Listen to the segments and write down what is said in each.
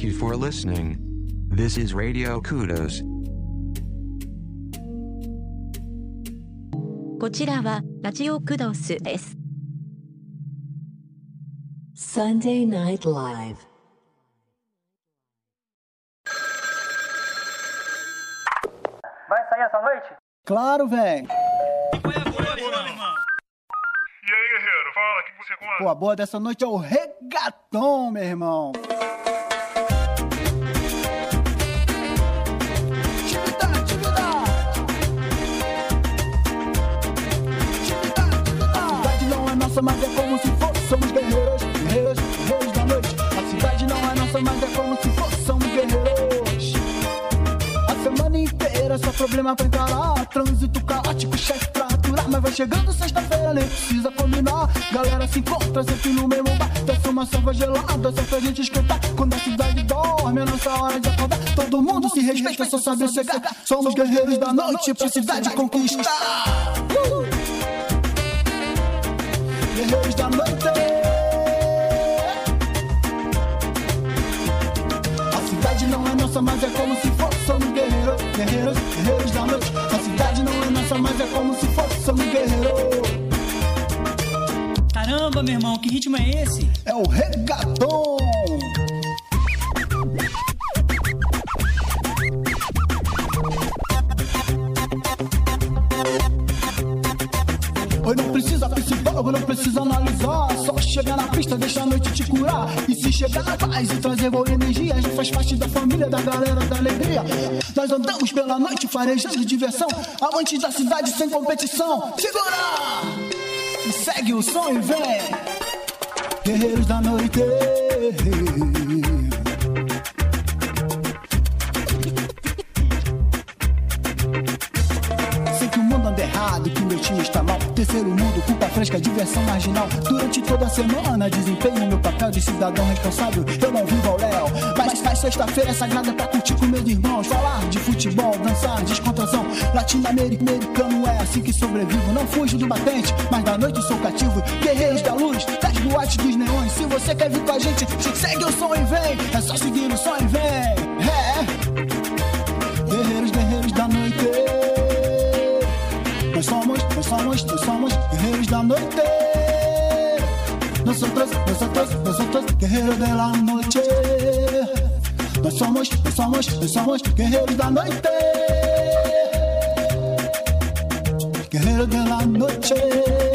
Thank you for listening. This is Radio Kudos. こちらはラジオクドスです。 Sunday Night Live. Vai sair essa noite? Claro, velho. E aí, guerreiro, fala, o que você conta? Pô, a boa dessa noite é o regatão, meu irmão. Nossa, mas é como se fosse. Somos guerreiros, guerreiros, guerreiros da noite. A cidade não é nossa, mas é como se fosse. Somos guerreiros. A semana inteira só problema pra encarar. Trânsito caótico, chefe pra aturar. Mas vai chegando sexta-feira, nem precisa combinar. Galera se encontra sempre no mesmo bar. Desce uma selva gelada, só pra gente esquentar. Quando a cidade dorme, é nossa hora de acordar. Todo mundo se respeita, só sabe chegar. Somos guerreiros da noite pra cidade conquistar. Noite. A cidade não é nossa, mas é como se fosse. Somos guerreiros, guerreiros, guerreiros da noite. A cidade não é nossa, mas é como se fosse. Somos guerreiros. Caramba, meu irmão, que ritmo é esse? É o regatão. Chegar na pista, deixa a noite te curar. E se chegar na paz e trazer boa energia, gente faz parte da família, da galera da alegria. Nós andamos pela noite, farejando diversão. Amantes da cidade sem competição. Segura! E segue o som e vem. Guerreiros da noite. Fresca, diversão marginal. Durante toda a semana, desempenho meu papel de cidadão responsável. Eu não vivo ao léu, mas faz sexta-feira sagrada pra curtir com meus irmãos. Falar de futebol, dançar, descontração. Latino-americano é assim que sobrevivo. Não fujo do batente, mas da noite sou cativo. Guerreiros da luz, das boates dos neões. Se você quer vir com a gente, segue o som e vem. É só seguir o som e vem. É. Guerreiros, guerreiros da noite. Nós somos, nós somos, nós somos da noite. Nosotros, nosotros, nosotros, guerreiros de la noche. Nós somos, nós somos, nós somos guerreiros da noite. Guerreiros de la noche.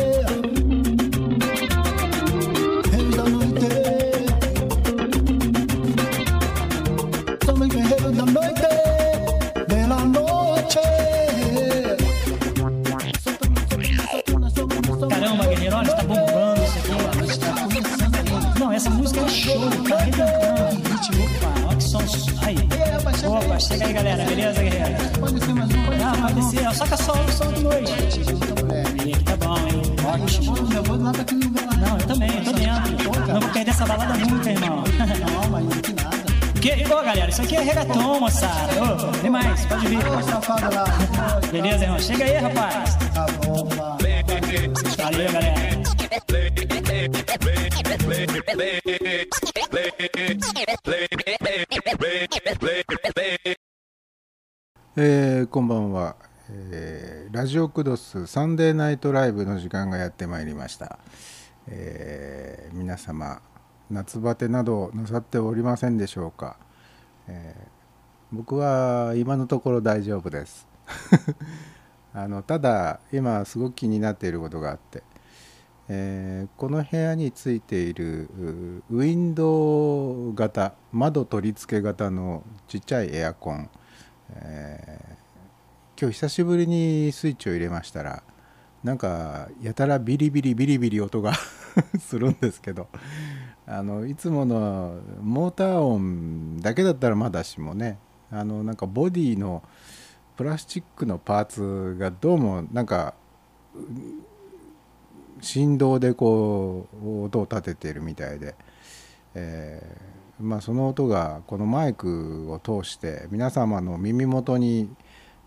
Ah, ser mais pode um. ser, saca só o som de noite. Aí, aqui tá bom, hein? Ótimo. Eu vou lá pra aquele lugar lá. Não, eu também, eu tô dentro. Não vou perder essa balada nunca, irmão. Não, mas não tem nada. Que, ô, galera, isso aqui é reggaeton, moçada. Ô, vem mais, pode vir. Ô, safada lá. Beleza, irmão? Chega aí, rapaz. Tá bom, lá. Valeu, galera. えーこんばんは、 えーラジオクドスサンデーナイトライブの時間がやってまいりました、えー皆様夏バテなどなさっておりませんでしょうか、えー僕は今のところ大丈夫です。あのただ今すごく気になっていることがあって、えこの部屋についているウィンドウ型窓取り付け型のちっちゃいエアコン、え今日久しぶりにスイッチを入れましたらなんかやたらビリビリビリビリ音が するんですけどあのいつものモーター音だけだったらまだしもねあのなんかボディのプラスチックのパーツがどうもなんか振動でこう音を立てているみたいで、えーまあ、その音がこのマイクを通して皆様の耳元に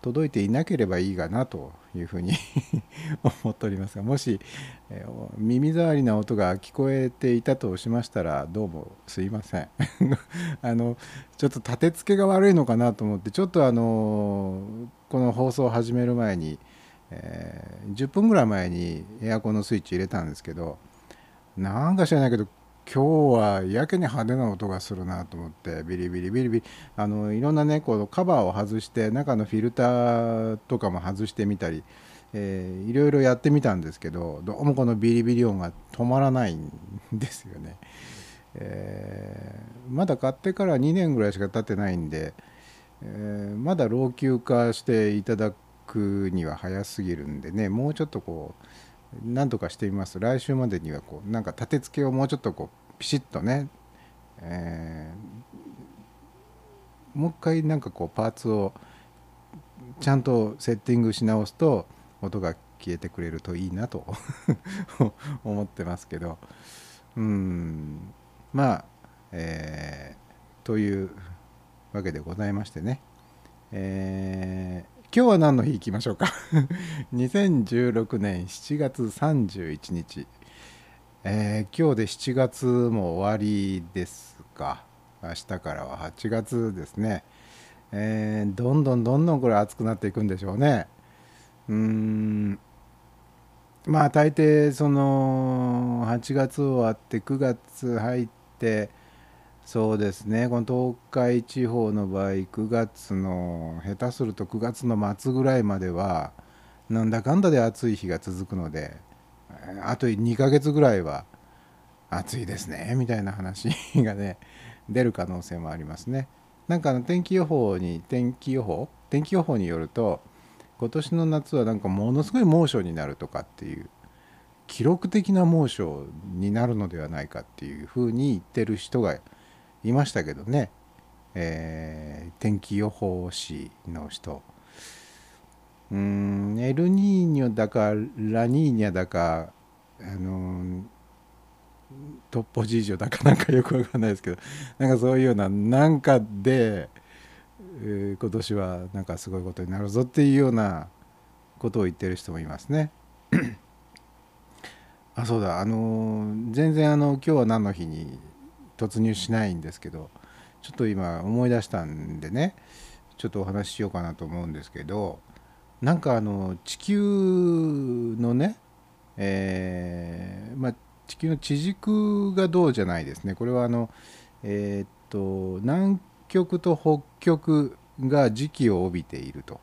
届いていなければいいかなというふうに 思っておりますがもし、えー耳障りな音が聞こえていたとしましたらどうもすいません。あのちょっと立て付けが悪いのかなと思ってちょっとあのこの放送を始める前に、えー10分ぐらい前にエアコンのスイッチ入れたんですけどなんか知らないけど今日はやけに派手な音がするなと思ってビリビリビリビリあのいろんなねこうカバーを外して中のフィルターとかも外してみたり、えーいろいろやってみたんですけどどうもこのビリビリ音が止まらないんですよね。えーまだ買ってから2年ぐらいしか経ってないんで、えーまだ老朽化していただくには早すぎるんでねもうちょっとこうなんとかしてみます。来週までにはこうなんか立て付けをもうちょっとこうピシッとね、えーもう一回なんかこうパーツをちゃんとセッティングし直すと音が消えてくれるといいなと 思ってますけど。うん。まあ、えーというわけでございましてね、え今日は何の日いきましょうか？2016年7月31日、えー今日で7月も終わりですか？明日からは8月ですね、えーどんどんどんどんこれ暑くなっていくんでしょうね。うーん。まあ大抵その8月終わって9月入ってそうですねこの東海地方の場合9月の下手すると9月の末ぐらいまではなんだかんだで暑い日が続くのであと2ヶ月ぐらいは暑いですねみたいな話がね出る可能性もありますね。なんかの天気予報に天気予報天気予報によると今年の夏はなんかものすごい猛暑になるとかっていう記録的な猛暑になるのではないかっていうふうに言ってる人がいましたけどね、えー天気予報士の人。うんエルニーニョだかラニーニャだかあのトッポジージョだかなんかよくわかんないですけどなんかそういうようななんかで、えー今年はなんかすごいことになるぞっていうようなことを言ってる人もいますね。あそうだ。あの全然あの今日は何の日に突入しないんですけどちょっと今思い出したんでねちょっとお話ししようかなと思うんですけどなんかあの地球のねえーまあ地球の地軸がどうじゃないですねこれはあのえーっと南極と北極が時期を帯びていると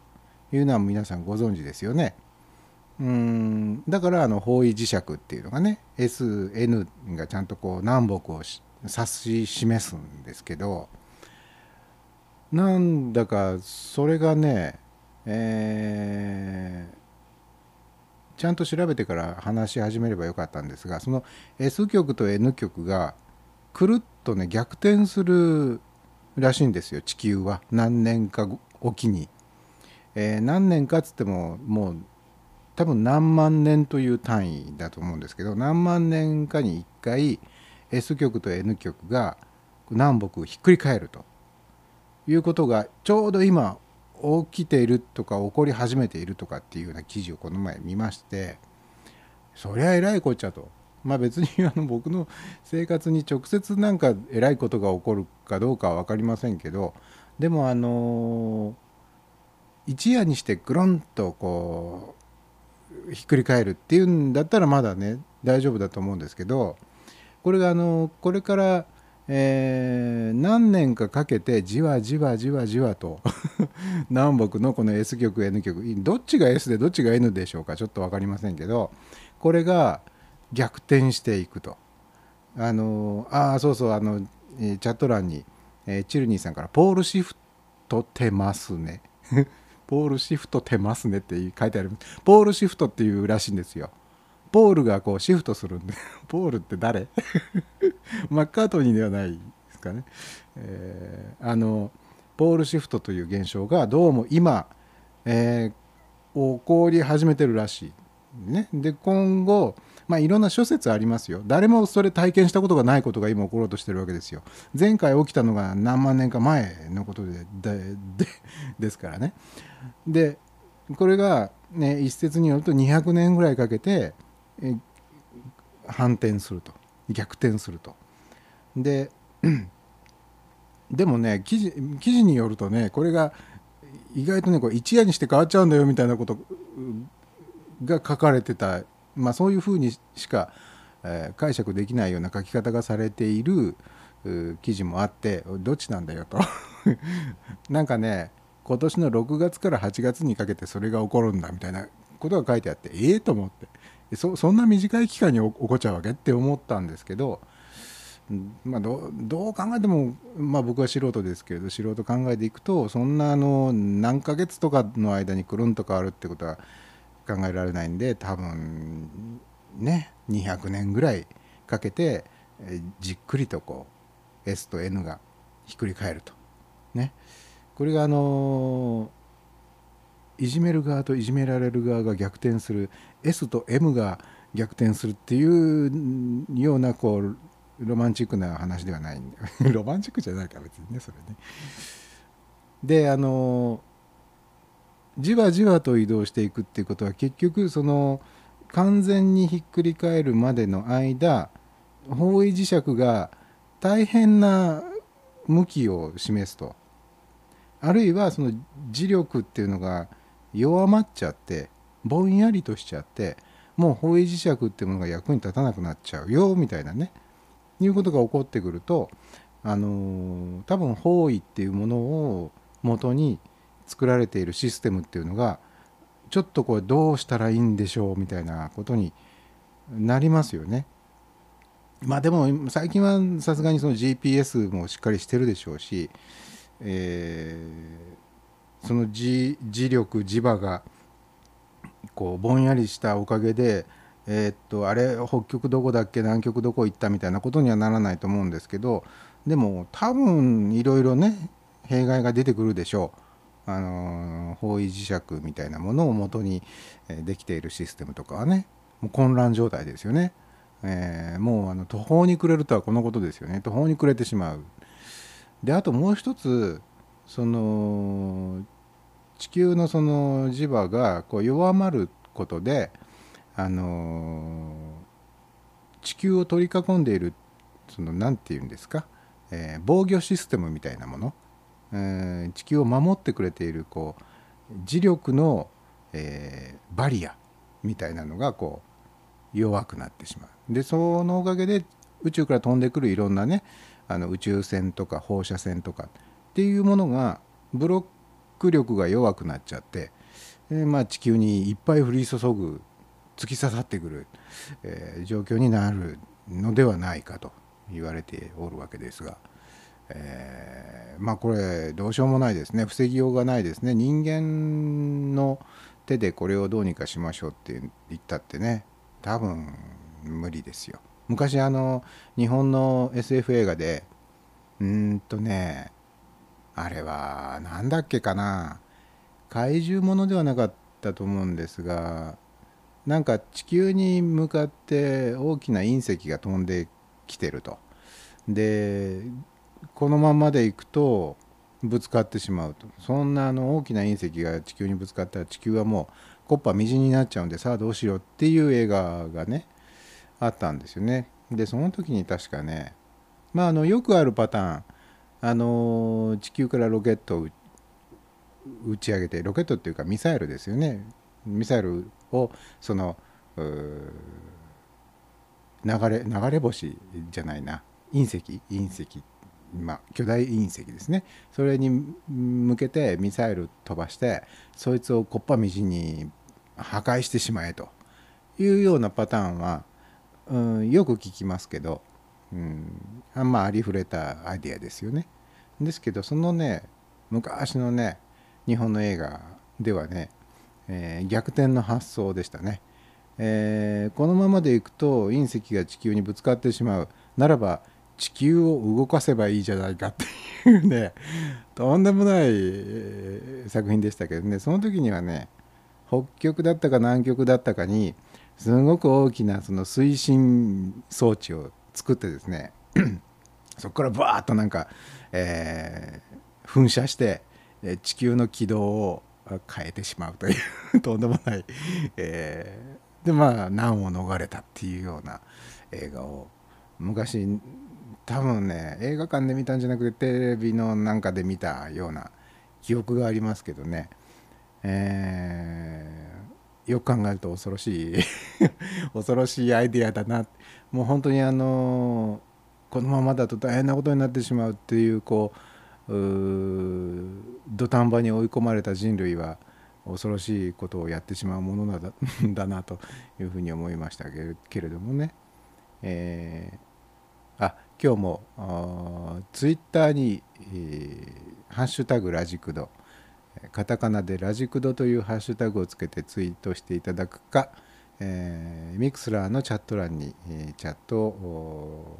いうのは皆さんご存知ですよね。うんだからあの方位磁石っていうのがね SN がちゃんとこう南北をし指し示すんですけどなんだかそれがねえーちゃんと調べてから話し始めればよかったんですがその S 極と N 極がくるっとね逆転するらしいんですよ地球は。何年かおきに、えー何年かっつってももう多分何万年という単位だと思うんですけど何万年かに1回 S 極と N 極が南北ひっくり返るということがちょうど今起きているとか起こり始めているとかっていうような記事をこの前見ましてそりゃえらいこっちゃと。まあ別にあの僕の生活に直接なんかえらいことが起こるかどうかは分かりませんけどでもあの一夜にしてぐるんとこうひっくり返るっていうんだったらまだね大丈夫だと思うんですけどこれがあのこれから、えー何年かかけてじわじわじわじわと 南北のこの S 極 N 極どっちが S でどっちが N でしょうかちょっと分かりませんけどこれが逆転していくと。あのあそうそうあの、チャット欄に、えーチルニーさんから「ポールシフトてますね」ポールシフトてますねって書いてあるポールシフトっていうらしいんですよ。ポールがこうシフトするんで ポールって誰？マッカートニーではないですかね、えーあのポールシフトという現象がどうも今、えー起こり始めてるらしい、ね、で今後まあいろんな諸説ありますよ。誰もそれ体験したことがないことが今起ころうとしてるわけですよ。前回起きたのが何万年か前のことでで ですからね。でこれがね、一説によると200年ぐらいかけて反転すると。逆転すると。ででもね記事記事によるとねこれが意外とねこれ一夜にして変わっちゃうんだよみたいなことが書かれてた、まあ、そういうふうにしか、えー解釈できないような書き方がされている記事もあってどっちなんだよと。なんかね今年の6月から8月にかけてそれが起こるんだみたいなことが書いてあってええと思って。そそんな短い期間に起こっちゃうわけって思ったんですけど、まあ、どうどう考えても、まあ、僕は素人ですけれど素人考えていくとそんなあの何ヶ月とかの間にくるんと変わるってことは考えられないんで多分ね200年ぐらいかけてじっくりとこう S と N がひっくり返ると。ね、これがあのいじめる側といじめられる側が逆転する S と M が逆転するっていうようなこうロマンチックな話ではない ロマンチックじゃないから別にねそれね。であのじわじわと移動していくっていうことは結局その完全にひっくり返るまでの間方位磁石が大変な向きを示すとあるいはその磁力っていうのが弱まっちゃってぼんやりとしちゃってもう方位磁石っていうものが役に立たなくなっちゃうよみたいなねいうことが起こってくるとあのー多分方位っていうものを元に作られているシステムっていうのがちょっとこれどうしたらいいんでしょうみたいなことになりますよね。まあでも最近はさすがにその GPS もしっかりしてるでしょうし、えーその磁磁力磁場がこうぼんやりしたおかげで、えーっとあれ北極どこだっけ？南極どこ行ったみたいなことにはならないと思うんですけどでも多分いろいろね弊害が出てくるでしょう。あの方位磁石みたいなものを元にできているシステムとかはねもう混乱状態ですよね。えーもうあの途方に暮れるとはこのことですよね途方に暮れてしまう。であともう一つその地球のその磁場がこう弱まることであの地球を取り囲んでいるその何て言うんですか、えー防御システムみたいなもの、えー地球を守ってくれているこう磁力の、えーバリアみたいなのがこう弱くなってしまう。でそのおかげで宇宙から飛んでくるいろんなねあの宇宙船とか放射線とかっていうものがブロック力が弱くなっちゃって、えまあ、地球にいっぱい降り注ぐ突き刺さってくる、えー状況になるのではないかと言われておるわけですが、えーまあこれどうしようもないですね。防ぎようがないですね。人間の手でこれをどうにかしましょうって言ったってね多分無理ですよ。昔あの日本の SF 映画でうーんとねあれはなんだっけかな。怪獣ものではなかったと思うんですがなんか地球に向かって大きな隕石が飛んできてると。でこのままでいくとぶつかってしまうと。そんなあの大きな隕石が地球にぶつかったら地球はもうコッパみじんになっちゃうんでさあどうしようっていう映画がねあったんですよね。でその時に確かねまああのよくあるパターン。あの地球からロケットを打ち上げてロケットっていうかミサイルですよね。ミサイルをその流れ流れ星じゃないな。隕石？隕石。まあ巨大隕石ですね。それに向けてミサイル飛ばしてそいつをこっぱみじに破壊してしまえというようなパターンは、うん、よく聞きますけど、うん、あんまありふれたアイデアですよね。ですけどそのね昔のね日本の映画ではね、えー逆転の発想でしたね、えーこのままでいくと隕石が地球にぶつかってしまう。ならば地球を動かせばいいじゃないかっていうねとんでもない、作品でしたけどね。その時にはね北極だったか南極だったかにすごく大きなその推進装置を作ってですね そこからバーッとなんか、えー噴射して地球の軌道を変えてしまうという とんでもない、えーでまあ難を逃れたっていうような映画を昔多分ね映画館で見たんじゃなくてテレビのなんかで見たような記憶がありますけどね、えーよく考えると恐ろしい 恐ろしいアイデアだなもう本当にあのこのままだと大変なことになってしまうっていうこう土壇場に追い込まれた人類は恐ろしいことをやってしまうものなだ だなというふうに思いましたけれどもね、えーあ今日もあツイッターに、えーハッシュタグラジクド」カタカナでラジクドというハッシュタグをつけてツイートしていただくか、えーミクスラーのチャット欄に、えーチャットを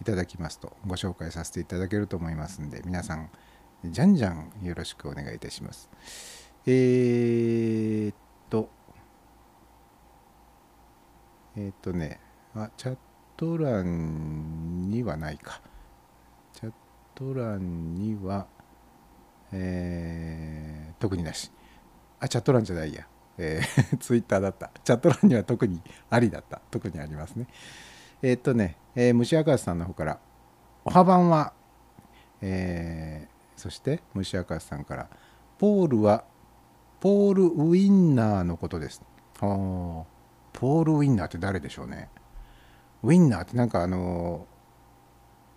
いただきますとご紹介させていただけると思いますんで皆さんじゃんじゃんよろしくお願いいたします。えー、っとえー、っとねあチャット欄にはないか。チャット欄にはえー特になし。あチャット欄じゃないや、えーツイッターだった。チャット欄には特にありだった。特にありますね。えーっとね、えー虫明石さんの方から「おはばんは」えーそして虫明石さんから「ポールはポール・ウィンナーのことです」あーポール・ウィンナーって誰でしょうね。ウィンナーってなんかあの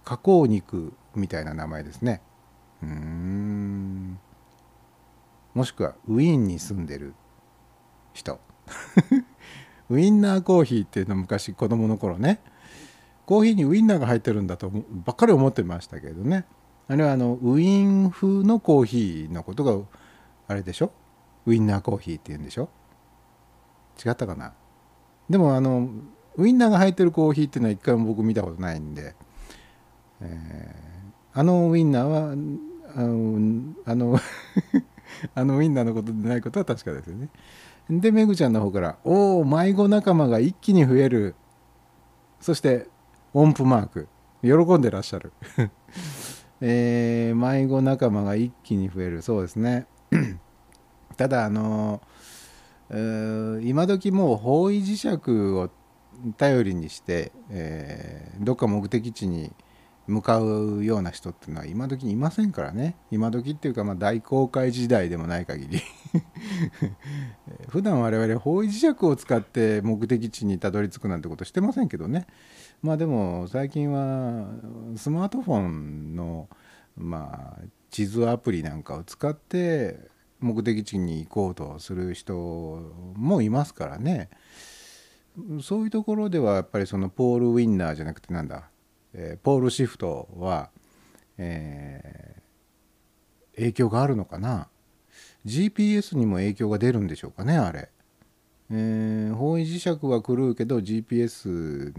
加工肉みたいな名前ですね。うーん。もしくはウィーンに住んでる。人。ウィンナーコーヒーっていうの昔子供の頃ね。コーヒーにウインナーが入ってるんだとばっかり思ってましたけどね。あれはあのウィン風のコーヒーのことがあれでしょ？ウインナーコーヒーっていうんでしょ？違ったかな？でもあのウインナーが入ってるコーヒーっていうのは一回も僕見たことないんで、えーあのウインナーはあのあの あのウインナーのことでないことは確かですよね。でめぐちゃんの方から「おお迷子仲間が一気に増える」そして音符マーク。喜んでらっしゃる、えー迷子仲間が一気に増える。そうですね。ただあのー今時もう方位磁石を頼りにして、えーどっか目的地に向かうような人っていうのは今時にいませんからね。今時っていうかまあ大航海時代でもない限り。普段我々方位磁石を使って目的地にたどり着くなんてことしてませんけどね。まあでも最近はスマートフォンのまあ地図アプリなんかを使って目的地に行こうとする人もいますからね。そういうところではやっぱりそのポールウィンナーじゃなくてなんだ、えーポールシフトは、えー影響があるのかな？GPS にも影響が出るんでしょうかねあれ、えー方位磁石は狂うけど GPS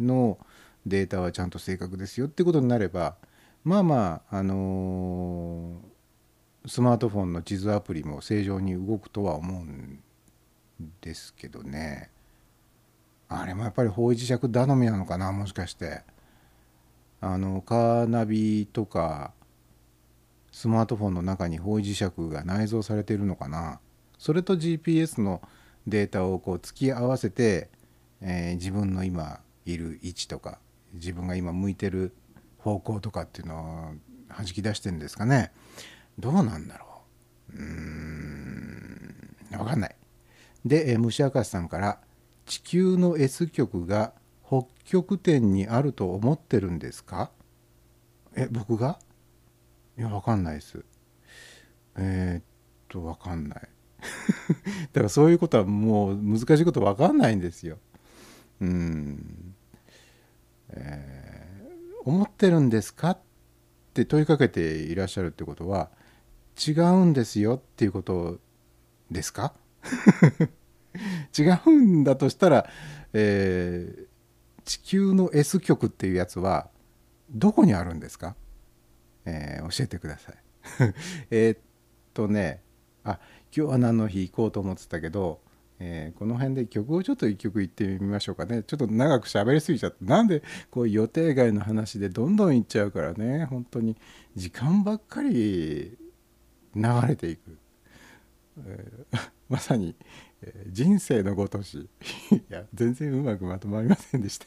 のデータはちゃんと正確ですよってことになればまあまああのースマートフォンの地図アプリも正常に動くとは思うんですけどね。あれもやっぱり方位磁石頼みなのかなもしかして。あのカーナビとかスマートフォンの中に方位磁石が内蔵されているのかな。それと GPS のデータをこう突き合わせて、えー自分の今いる位置とか自分が今向いてる方向とかっていうのを弾き出してるんですかね。どうなんだろう。うーん分かんない。で、えー虫明石さんから「地球の S 極が北極点にあると思ってるんですか?」え僕が？いや分かんないです。えーっと分かんない。だからそういうことはもう難しいこと分かんないんですよ。うん。えー思ってるんですか？って問いかけていらっしゃるってことは違うんですよっていうことですか？違うんだとしたら、えー地球の S 極っていうやつはどこにあるんですか、えー教えてください。えっとねあ今日は何の日行こうと思ってたけど、えーこの辺で曲をちょっと一曲言ってみましょうかね。ちょっと長く喋りすぎちゃってなんでこう予定外の話でどんどん行っちゃうからね。本当に時間ばっかり流れていく、えー まさに、人生のごとしいや全然うまくまとまりませんでした。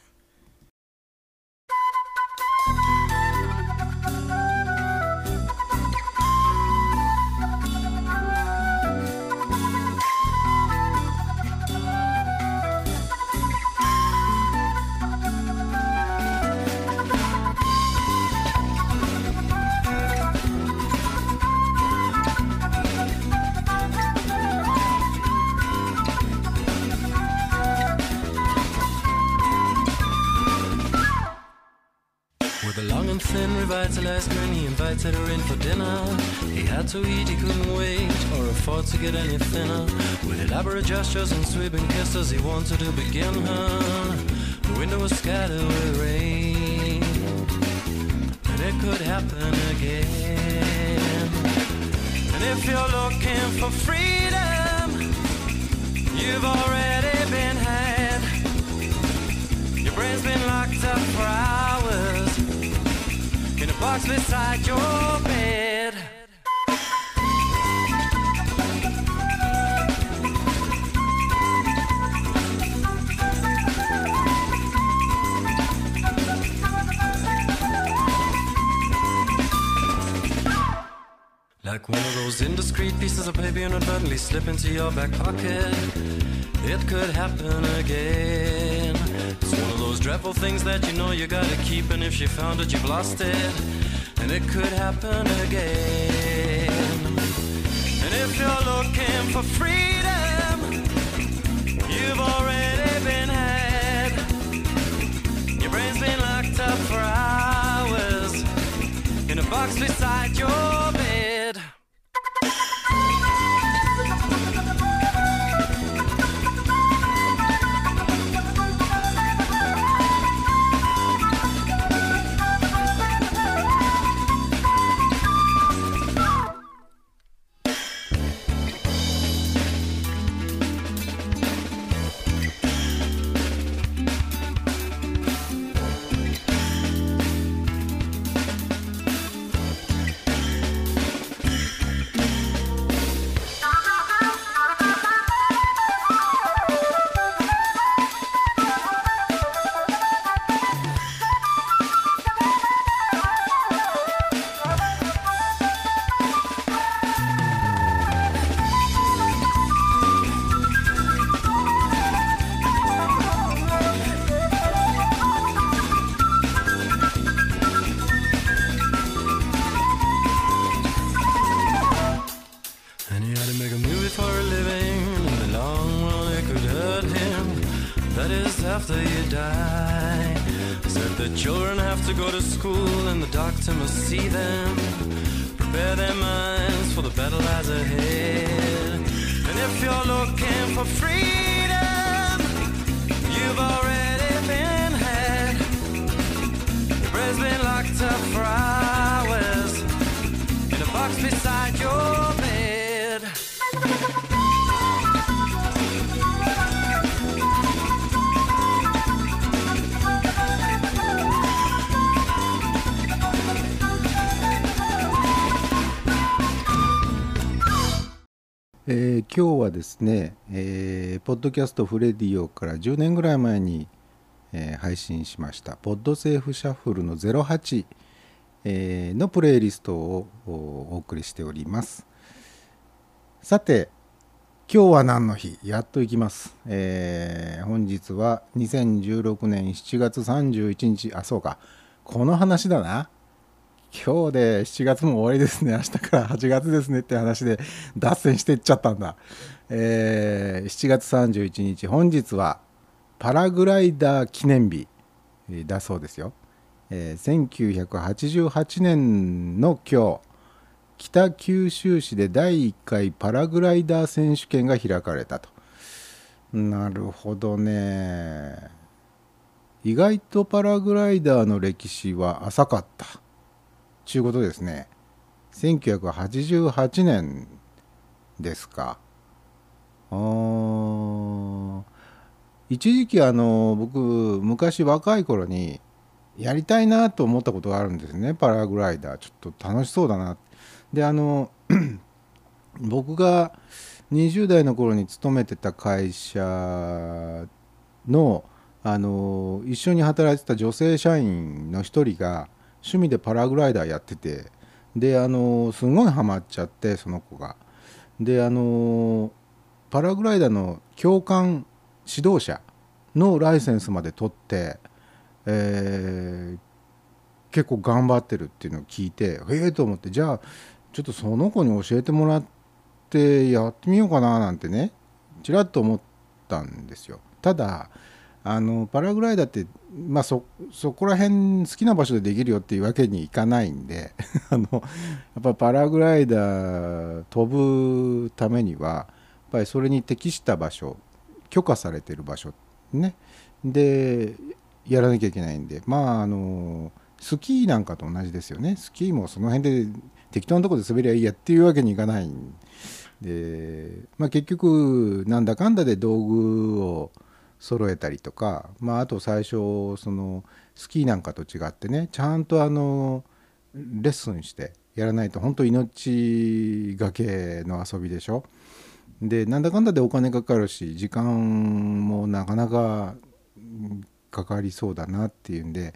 Grin, he invited her in for dinner. He had to eat, he couldn't wait or afford to get any thinner. With elaborate gestures and sweeping kisses, he wanted to begin her. The window was scattered with rain, and it could happen again. And if you're looking for freedom, you've already been had. Your brain's been locked up for hours box beside your bed. Like one of those indiscreet pieces of paper inadvertently slip into your back pocket. It could happen again. It's one of those dreadful things that you know you gotta keep, and if you found it, you've lost it. And it could happen again. And if you're looking for freedom, you've already been had. Your brain's been locked up for hours in a box beside your ですね、えーポッドキャストフレディオから10年ぐらい前に、えー配信しましたポッドセーフシャッフルの08、えーのプレイリストをお送りしております。さて今日は何の日？やっと行きます、えー本日は2016年7月31日。あそうか。この話だな。今日で7月も終わりですね。明日から8月ですねって話で脱線していっちゃったんだ、えー7月31日本日はパラグライダー記念日だそうですよ、えー1988年の今日北九州市で第1回パラグライダー選手権が開かれたと。なるほどね。意外とパラグライダーの歴史は浅かった。ちゅうことですね。1988年ですか。あ一時期あの僕昔若い頃にやりたいなと思ったことがあるんですね。パラグライダー。ちょっと楽しそうだな。であの 僕が20代の頃に勤めてた会社のあの一緒に働いてた女性社員の一人が趣味でパラグライダーやってて。であのすごいハマっちゃってその子が。であのパラグライダーの教官指導者のライセンスまで取って、えー結構頑張ってるっていうのを聞いてええと思ってじゃあちょっとその子に教えてもらってやってみようかななんてねちらっと思ったんですよ。ただあのパラグライダーって、まあ、そそこら辺好きな場所でできるよっていうわけにいかないんで あのやっぱパラグライダー飛ぶためにはぱりそれに適した場所許可されてる場所ね。でやらなきゃいけないんで。まああのスキーなんかと同じですよね。スキーもその辺で適当なとこで滑りゃいいやっていうわけにいかないんで、まあ、結局なんだかんだで道具を揃えたりとか、まあ、あと最初そのスキーなんかと違ってねちゃんとあのレッスンしてやらないと本当命がけの遊びでしょ。でなんだかんだでお金かかるし時間もなかなかかかりそうだなっていうんで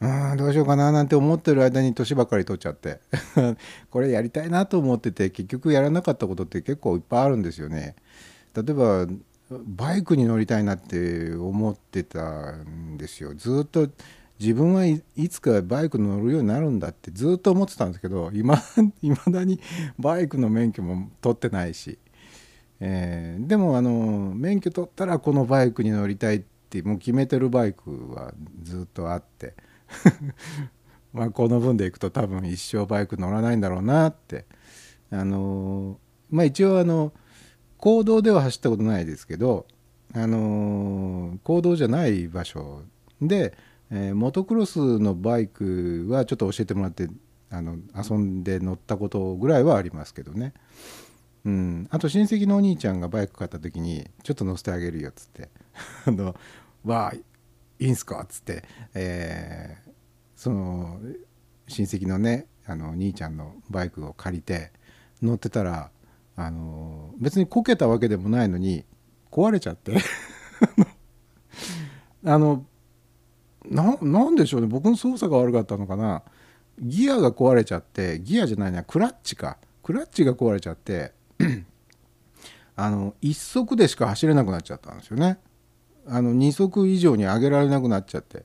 うんどうしようかななんて思ってる間に年ばかり取っちゃって。これやりたいなと思ってて結局やらなかったことって結構いっぱいあるんですよね。例えばバイクに乗りたいなって思ってたんですよ。ずっと自分はいつかバイク乗るようになるんだってずっと思ってたんですけどいま だにバイクの免許も取ってないし、えーでもあの免許取ったらこのバイクに乗りたいってもう決めてるバイクはずっとあって まあこの分でいくと多分一生バイク乗らないんだろうなってあのまあ一応あの公道では走ったことないですけどあの公道じゃない場所で、えーモトクロスのバイクはちょっと教えてもらってあの遊んで乗ったことぐらいはありますけどね。うん、あと親戚のお兄ちゃんがバイク買った時に「ちょっと乗せてあげるよ」っつって「あのわあいいんすか?」っつって、えーその親戚のねあの兄ちゃんのバイクを借りて乗ってたらあの別にこけたわけでもないのに壊れちゃって。あのなんでしょうね。僕の操作が悪かったのかな。ギアが壊れちゃってギアじゃないなクラッチか。クラッチが壊れちゃって あの1足でしか走れなくなっちゃったんですよね。あの2足以上に上げられなくなっちゃって。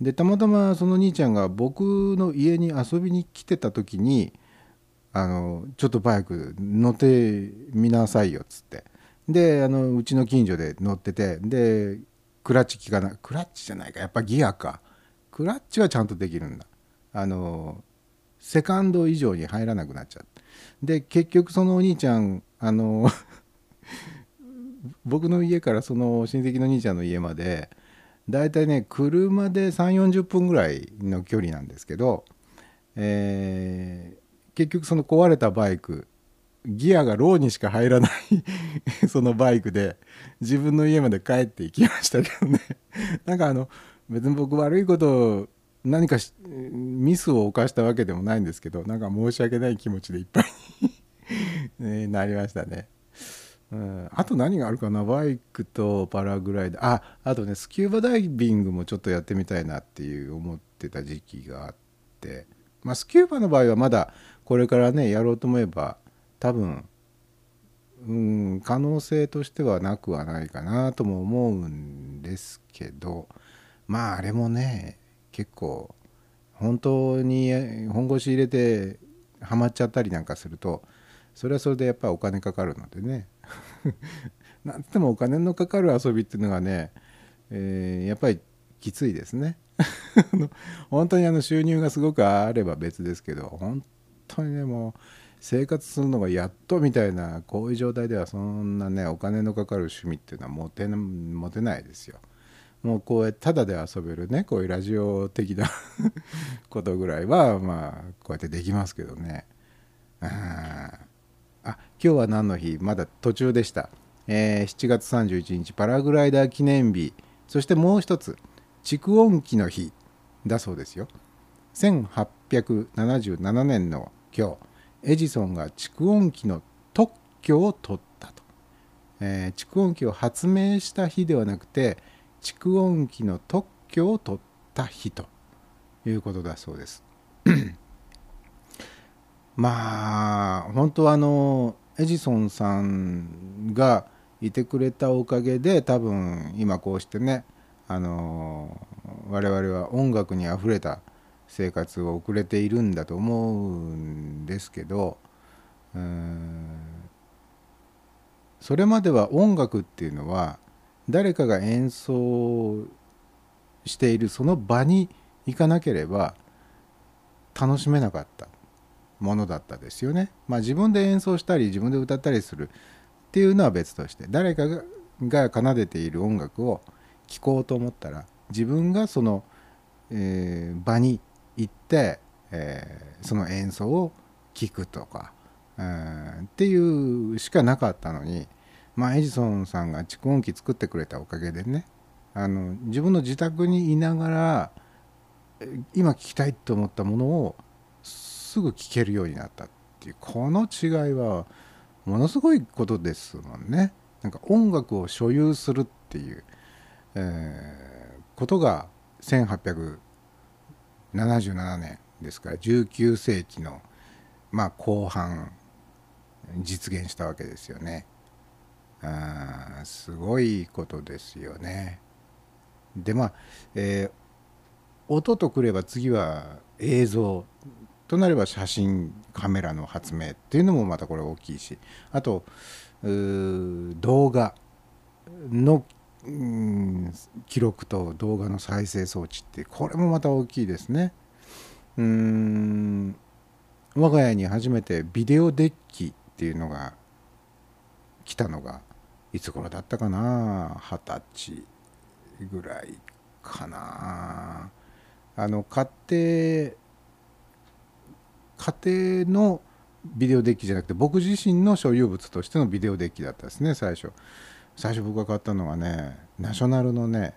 でたまたまその兄ちゃんが僕の家に遊びに来てた時にあのちょっとバイク乗ってみなさいよっつって。であのうちの近所で乗っててでクラッチ効かないクラッチじゃないかやっぱギアか。クラッチはちゃんとできるんだ。あのセカンド以上に入らなくなっちゃってで結局そのお兄ちゃんあの 僕の家からその親戚の兄ちゃんの家までだいたいね車で3 4 0分ぐらいの距離なんですけど、えー結局その壊れたバイクギアがローにしか入らない そのバイクで自分の家まで帰っていきましたけどね。なんかあの別に僕悪いこと何かミスを犯したわけでもないんですけどなんか申し訳ない気持ちでいっぱい ねなりましたね。うん、あと何があるかな？バイクとパラグライダー。ああとねスキューバダイビングもちょっとやってみたいなっていう思ってた時期があって。まあスキューバの場合はまだこれからねやろうと思えば多分うん可能性としてはなくはないかなとも思うんですけど。まああれもね結構本当に本腰入れてハマっちゃったりなんかするとそれはそれでやっぱりお金かかるのでね なんてもお金のかかる遊びっていうのがね、えーやっぱりきついですね 本当にあの収入がすごくあれば別ですけど本当にねもう生活するのがやっとみたいなこういう状態ではそんなねお金のかかる趣味っていうのは持てな持てないですよ。もうこうやってタダで遊べるねこういうラジオ的な ことぐらいはまあこうやってできますけどね。あーあ今日は何の日？まだ途中でした、えー7月31日パラグライダー記念日。そしてもう一つ蓄音機の日だそうですよ。1877年の今日エジソンが蓄音機の特許を取ったと、えー蓄音機を発明した日ではなくて蓄音機の特許を取った日と。いうことだそうです。まあ本当はあのエジソンさんがいてくれたおかげで多分今こうしてねあの我々は音楽にあふれた生活を送れているんだと思うんですけどうーんそれまでは音楽っていうのは誰かが演奏しているその場に行かなければ楽しめなかった。ものだったですよね。まあ自分で演奏したり自分で歌ったりするっていうのは別として誰かが奏でている音楽を聴こうと思ったら自分がその、えー場に行って、えーその演奏を聴くとか、うんっていうしかなかったのに、まあ、エジソンさんが蓄音機作ってくれたおかげでねあの自分の自宅にいながら今聴きたいと思ったものをすぐ聴けるようになったっていうこの違いはものすごいことですもんね。なんか音楽を所有するっていう、えーことが1877年ですから19世紀の、まあ、後半実現したわけですよね。あすごいことですよね。でまあ、えー音とくれば次は映像となれば写真カメラの発明っていうのもまたこれ大きいしあと動画の記録と動画の再生装置ってこれもまた大きいですね。うん我が家に初めてビデオデッキっていうのが来たのがいつ頃だったかな？二十歳ぐらいかなあの家庭家庭のビデオデッキじゃなくて僕自身の所有物としてのビデオデッキだったですね最初。最初僕が買ったのはねナショナルのね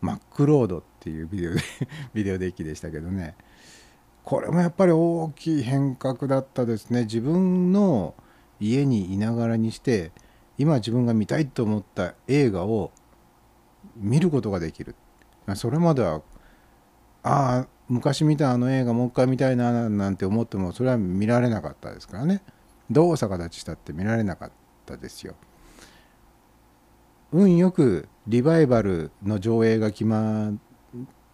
マックロードっていうビデオで ビデオデッキでしたけどね。これもやっぱり大きい変革だったですね。自分の家にいながらにして今自分が見たいと思った映画を見ることができる。あそれまではああ昔見たあの映画もう一回見たいななんて思ってもそれは見られなかったですからね。どう逆立ちしたって見られなかったですよ。運よくリバイバルの上映が決まっ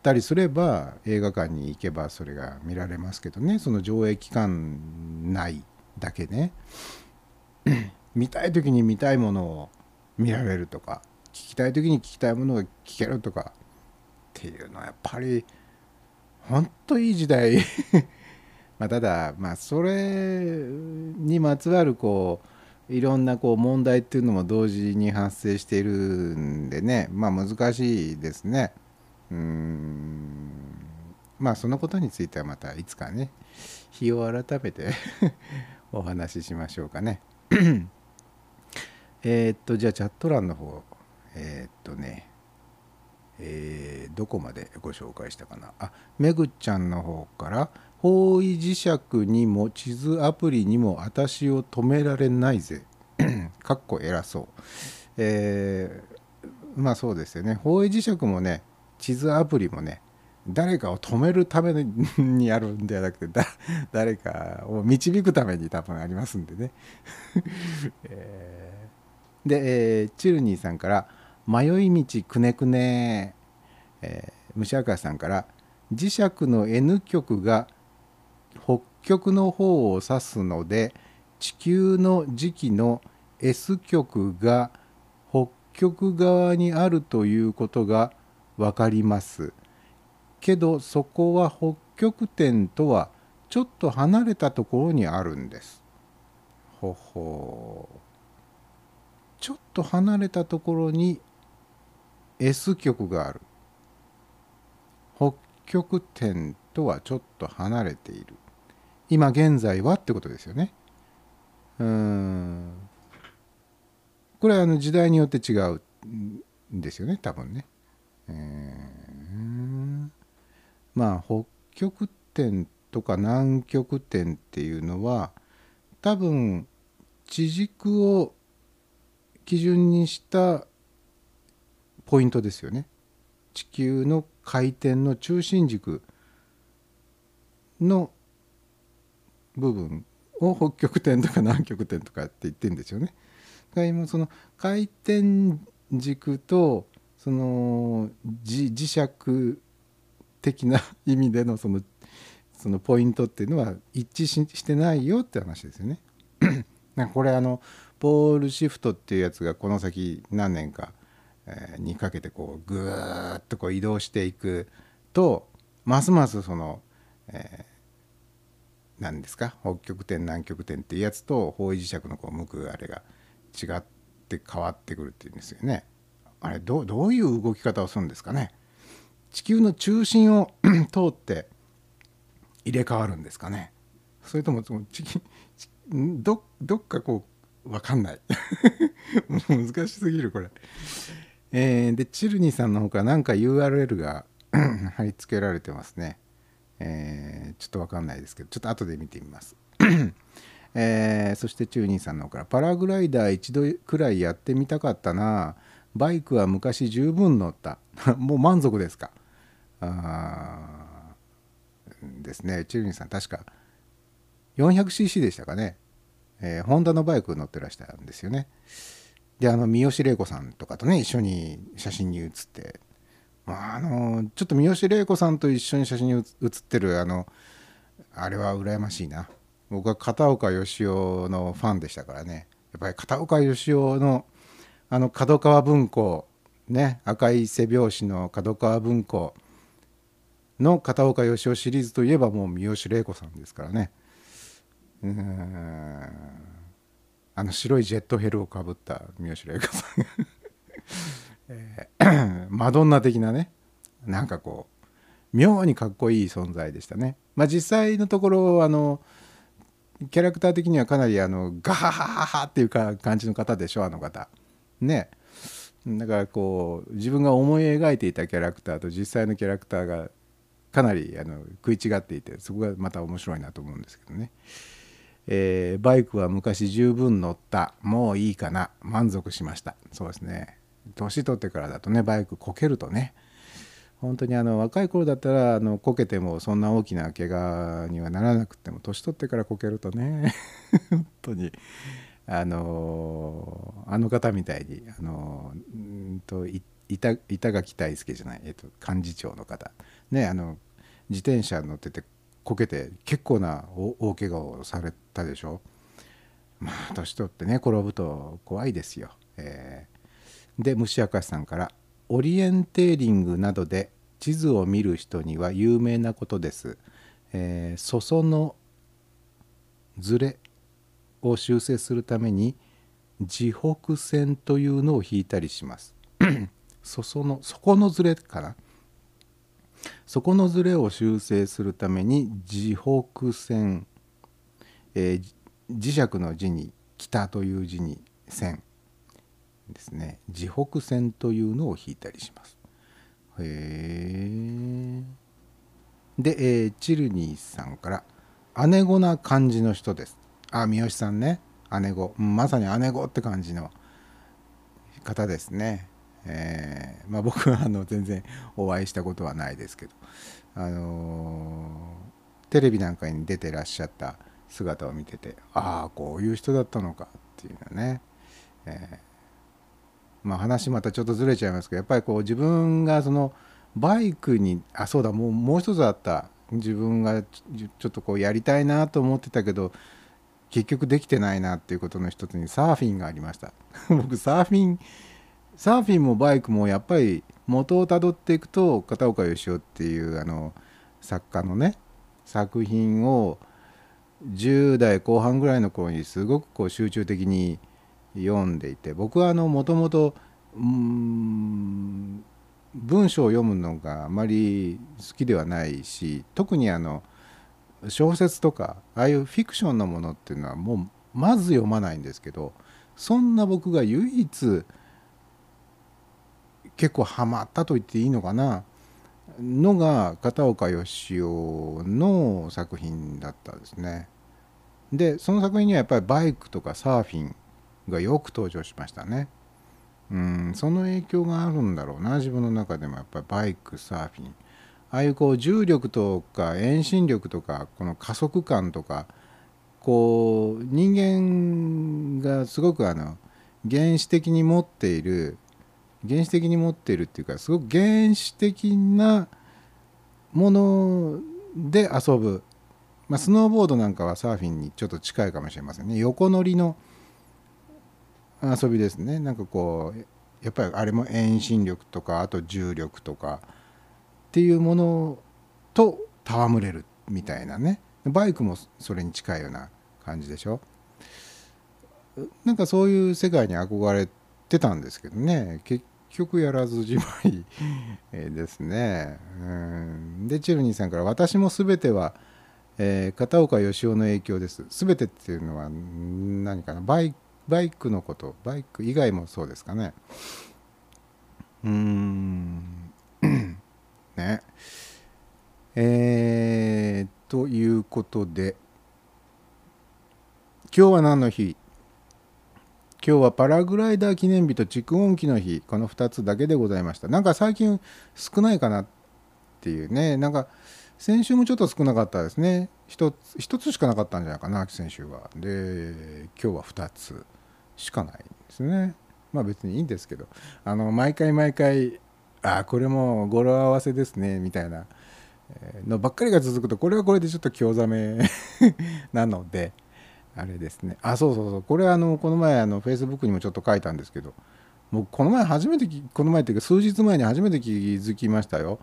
たりすれば映画館に行けばそれが見られますけどね。その上映期間内だけね。見たい時に見たいものを見られるとか聞きたい時に聞きたいものが聞けるとかっていうのはやっぱり本当いい時代。まただまあそれにまつわるこういろんなこう問題っていうのも同時に発生しているんでね。まあ難しいですね。うん。まあそのことについてはまたいつかね日を改めて お話ししましょうかね。えっとじゃあチャット欄の方。えーっとね。えーどこまでご紹介したかな？あめぐちゃんの方から「方位磁石にも地図アプリにも私を止められないぜ」かっこ偉そう。えーまあそうですよね。方位磁石もね地図アプリもね誰かを止めるためにやるんではなくて誰かを導くために多分ありますんでね、えーで、えーチルニーさんから「迷い道くねくね」えー、虫赤さんから「磁石の N 極が北極の方を指すので地球の時期の S 極が北極側にあるということが分かります。けどそこは北極点とはちょっと離れたところにあるんです。ほほうちょっと離れたところに S 極がある。北極点とはちょっと離れている。今現在はってことですよね。うん。これはあの時代によって違うんですよね、多分ね。えーまあ北極点とか南極点っていうのは多分地軸を基準にしたポイントですよね地球の回転の中心軸の部分を北極点とか南極点とかって言ってるんですよね。だから今その回転軸とその磁磁石的な意味でのそのそのポイントっていうのは一致ししてないよって話ですよね。これあのポールシフトっていうやつがこの先何年かにかけてこうぐーっとこう移動していくとますますその、えー何ですか北極点南極点っていうやつと方位磁石のこう向くあれが違って変わってくるっていうんですよね。あれどうどういう動き方をするんですかね地球の中心を 通って入れ替わるんですかねそれともそのどどっかこう分かんない 難しすぎるこれ。えーでチルニーさんの方から何か URL が 貼り付けられてますね。えーちょっと分かんないですけどちょっと後で見てみます。えーそしてチューニーさんの方からパラグライダー一度くらいやってみたかったな。バイクは昔十分乗った。もう満足ですか？あですね。チューニーさん確か 400cc でしたかね、えーホンダのバイク乗ってらしたんですよね。であの三好玲子さんとかとね一緒に写真に写って。まああのちょっと三好玲子さんと一緒に写真に写ってるあのあれは羨ましいな。僕は片岡義雄のファンでしたからね。やっぱり片岡義雄のあの角川文庫ね赤い背表紙の角川文庫の片岡義雄シリーズといえばもう三好玲子さんですからね。うん。あの白いジェットヘルをかぶった三好玲子さんが えーマドンナ的なねなんかこう妙にかっこいい存在でしたね。まあ実際のところあのキャラクター的にはかなりあのガハハハハっていうか感じの方でしょあの方。ね。だからこう自分が思い描いていたキャラクターと実際のキャラクターがかなりあの食い違っていてそこがまた面白いなと思うんですけどね。えーバイクは昔十分乗った。もういいかな。満足しました。そうですね。年取ってからだとねバイクこけるとね。本当にあの若い頃だったらあのこけてもそんな大きな怪我にはならなくても年取ってからこけるとね。本当に。あのあの方みたいにあのうんと板板垣大輔じゃない、えっと、幹事長の方。ねあの自転車乗っててこけて結構な大大怪我をされたでしょまあ年取ってね転ぶと怖いですよ。えーで虫明かしさんから「オリエンテーリングなどで地図を見る人には有名なことです」えー裾のずれを修正するために自北線というのを引いたりします。裾の底のずれかな？底のずれを修正するために自北線、えー磁石の字に北という字に線ですね自北線というのを引いたりします。へえ。で、えーチルニーさんから姉子な感じの人です。あ三好さんね姉子、まさに姉子って感じの方ですね。えーまあ、僕はあの全然お会いしたことはないですけど、あのーテレビなんかに出てらっしゃった姿を見ててああこういう人だったのかっていうのね、えーまあ、話またちょっとずれちゃいますけどやっぱりこう自分がそのバイクにあそうだもうもう一つあった。自分がちょっとこうやりたいなと思ってたけど結局できてないなっていうことの一つにサーフィンがありました。僕サーフィンサーフィンもバイクもやっぱり元をたどっていくと片岡義雄っていうあの作家のね作品を10代後半ぐらいの頃にすごくこう集中的に読んでいて僕はもともと文章を読むのがあまり好きではないし特にあの小説とかああいうフィクションのものっていうのはもうまず読まないんですけどそんな僕が唯一結構ハマったと言っていいのかな？のが片岡義雄の作品だったですね。でその作品にはやっぱりバイクとかサーフィンがよく登場しましたね。うんその影響があるんだろうな。自分の中でもやっぱりバイクサーフィン。ああいうこう重力とか遠心力とかこの加速感とかこう人間がすごくあの原始的に持っている原始的に持ってるっていうかすごく原始的なもので遊ぶ、まあ、スノーボードなんかはサーフィンにちょっと近いかもしれませんね。横乗りの遊びですね。なんかこうやっぱりあれも遠心力とかあと重力とかっていうものと戯れるみたいなね。バイクもそれに近いような感じでしょ。なんかそういう世界に憧れてたんですけどね。結局やらずじまい ですね。うん。でチルニーさんから「私も全ては、えー、片岡義雄の影響です」全てっていうのは何かな？バイバイクのこと。バイク以外もそうですかね。うーん。ね。えー、ということで今日は何の日？今日はパラグライダー記念日と蓄音機の日。この2つだけでございました。なんか最近少ないかなっていうね。なんか先週もちょっと少なかったですね。1つ ,1 つしかなかったんじゃないかな先週は。で今日は2つしかないんですね。まあ別にいいんですけど。あの毎回毎回あこれも語呂合わせですね。みたいなのばっかりが続くとこれはこれでちょっと興ざめ なので。あれですね。あそうそうそう。これあのこの前あのフェイスブックにもちょっと書いたんですけどもうこの前初めてこの前っていうか数日前に初めて気づきましたよ、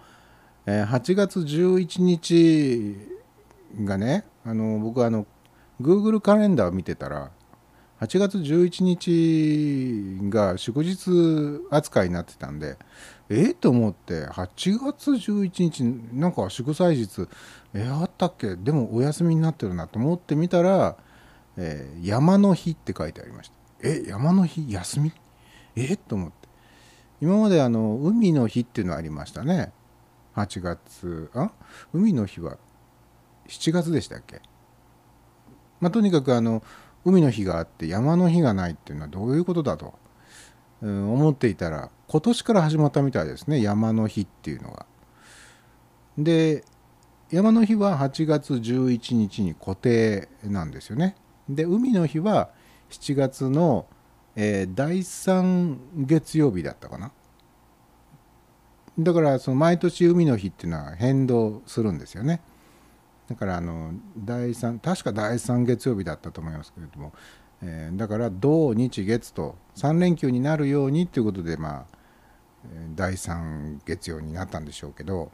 えー、8月11日がねあの僕あの Google カレンダーを見てたら8月11日が祝日扱いになってたんでえっ、と思って8月11日なんか祝祭日えー、あったっけ？でもお休みになってるなと思ってみたら、えー、山の日って書いてありました。え山の日休み？えっ、と思って。今まであの海の日っていうのありましたね。8月あ海の日は7月でしたっけ？まあとにかくあの海の日があって山の日がないっていうのはどういうことだと、うん、思っていたら今年から始まったみたいですね。山の日っていうのが。で山の日は8月11日に固定なんですよね。で海の日は7月の、えー、第3月曜日だったかな。だからその毎年海の日っていうのは変動するんですよね。だからあの第3確か第3月曜日だったと思いますけれども、えー、だから土日月と3連休になるようにということでまあ第3月曜になったんでしょうけど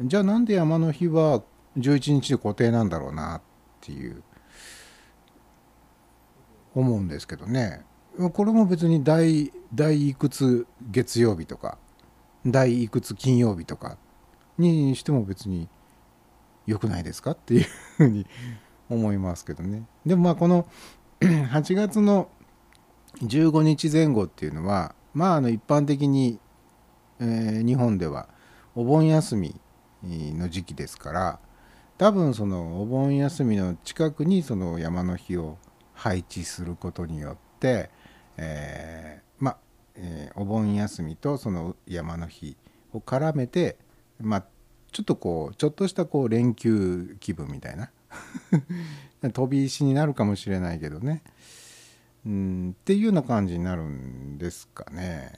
じゃあなんで山の日は11日で固定なんだろうなっていう思うんですけどね。これも別に第いくつ月曜日とか第いくつ金曜日とかにしても別に良くないですかっていうふうに思いますけどね。でもまあこの 8月の15日前後っていうのはまああの一般的にえー、日本ではお盆休みの時期ですから多分そのお盆休みの近くにその山の日を配置することによって、えー、まあ、えー、お盆休みとその山の日を絡めて、まあ、ちょっとこうちょっとしたこう連休気分みたいな。飛び石になるかもしれないけどね。うんっていうような感じになるんですかね。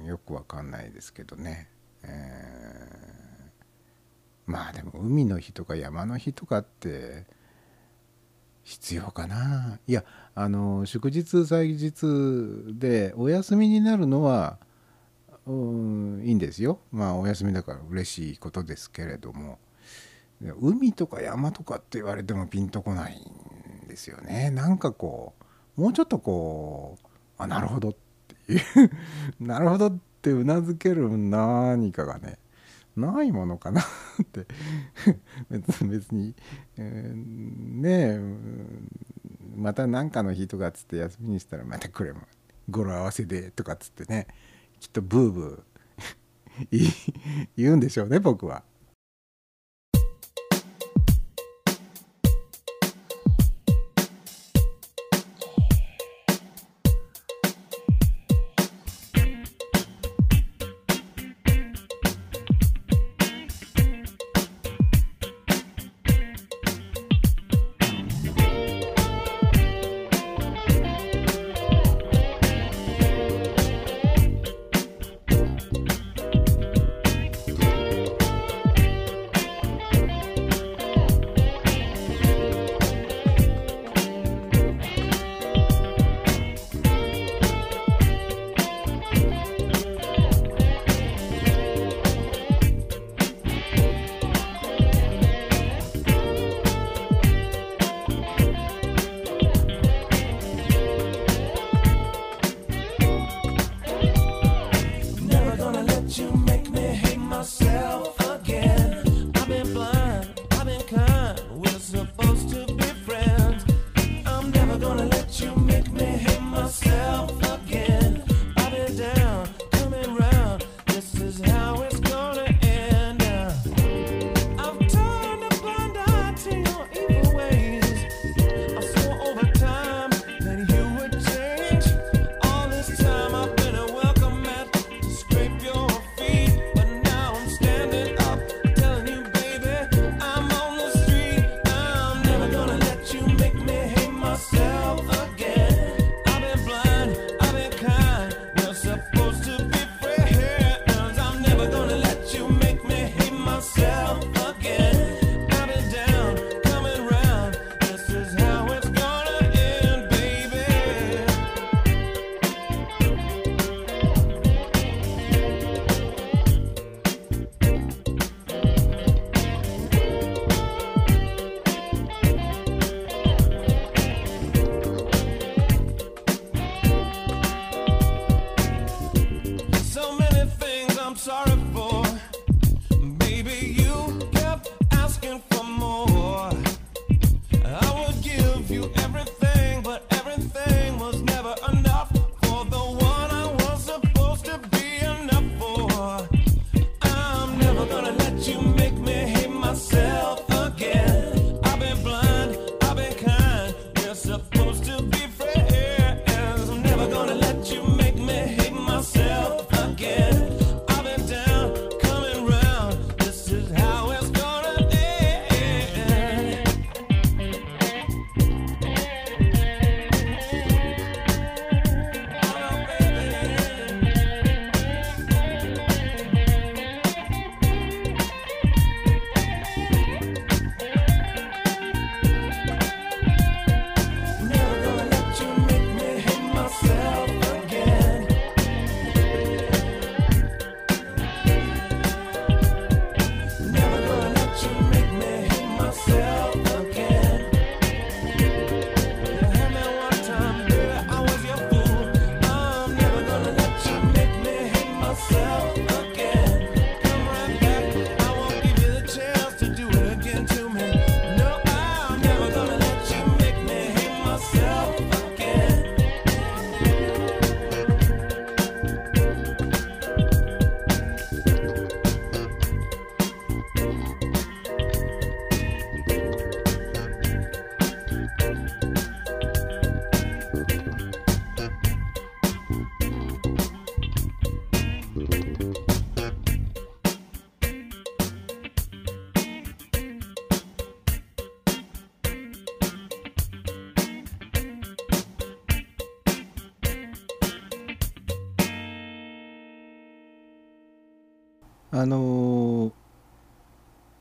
うんよくわかんないですけどね、えー、まあでも海の日とか山の日とかって必要かな。いやあの祝日祭日でお休みになるのは、うん、いいんですよ。まあお休みだから嬉しいことですけれども。海とか山とかって言われてもピンとこないんですよね。なんかこうもうちょっとこうあなるほどっていう なるほどってうなずける何かがねないものかなって 別に、えー、ねえまた何かの日とかっつって休みにしたらまたこれも語呂合わせでとかっつってねきっとブーブー 言うんでしょうね僕は。yourself.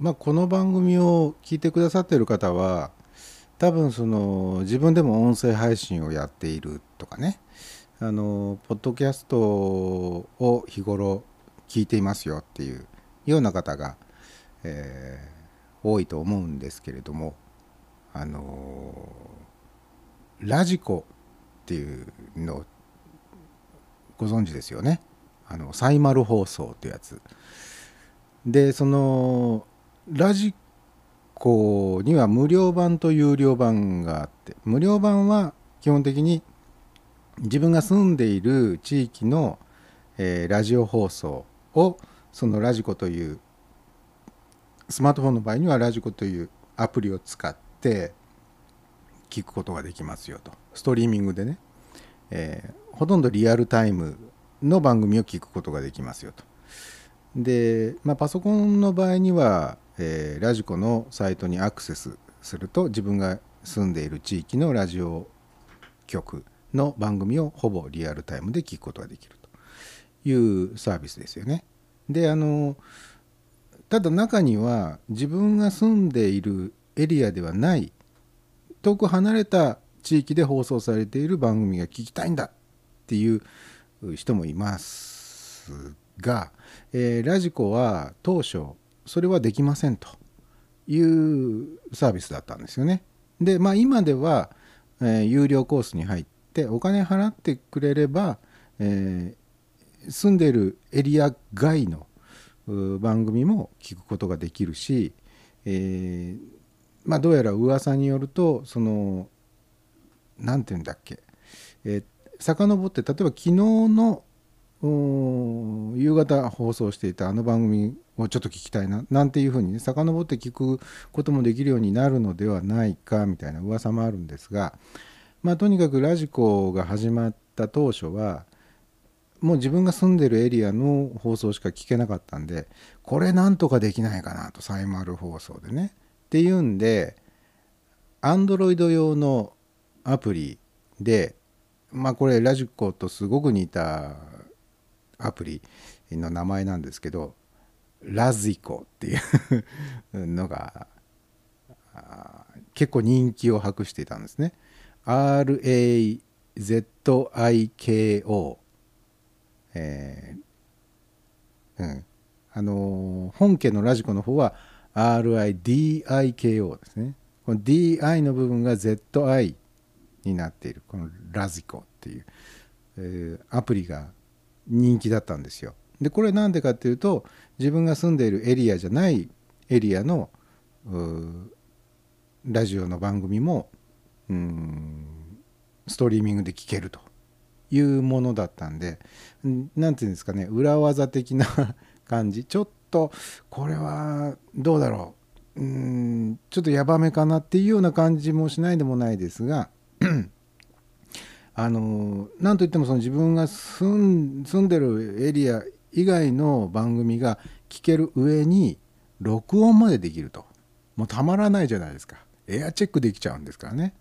まあこの番組を聞いてくださってる方は多分その自分でも音声配信をやっているとかね。あのポッドキャストを日頃聞いていますよっていうような方が、えー多いと思うんですけれどもあのラジコっていうのご存知ですよね。あのサイマル放送ってやつ。でそのラジコには無料版と有料版があって無料版は基本的に自分が住んでいる地域の、えーラジオ放送をそのラジコというスマートフォンの場合にはラジコというアプリを使って聞くことができますよと。ストリーミングでね、えーほとんどリアルタイムの番組を聞くことができますよと。で、まあ、パソコンの場合には、えーラジコのサイトにアクセスすると自分が住んでいる地域のラジオ局の番組をほぼリアルタイムで聞くことができるというサービスですよね。であのただ中には自分が住んでいるエリアではない遠く離れた地域で放送されている番組が聞きたいんだっていう人もいますが、えーラジコは当初それはできませんというサービスだったんですよね。でまあ今では、えー有料コースに入ってお金払ってくれれば、えー住んでいるエリア外の番組も聞くことができるし、えーまあどうやら噂によるとその何て言うんだっけ、えー遡って例えば昨日の夕方放送していたあの番組をちょっと聞きたいな。なんていうふうにね遡って聞くこともできるようになるのではないかみたいな噂もあるんですがまあとにかくラジコが始まった当初はもう自分が住んでるエリアの放送しか聞けなかったんでこれなんとかできないかなとサイマル放送でね。っていうんで Android 用のアプリでまあこれラジコとすごく似たアプリの名前なんですけどラジコっていうのが結構人気を博していたんですね。RAZIKO えーうんあのー本家のラジコの方は RIDIKO ですね。この DI の部分が ZI になっているこのラジコっていう、えーアプリが人気だったんですよ。でこれなんでかっていうと自分が住んでいるエリアじゃないエリアのラジオの番組もうんストリーミングで聞けるというものだったんでんなんていうんですかね裏技的な感じ。ちょっとこれはどうだろう。うんちょっとヤバめかなっていうような感じもしないでもないですがあのなんといってもその自分が住んでるエリア以外の番組が聞ける上に録音までできると。もうたまらないじゃないですか。エアチェックできちゃうんですからね。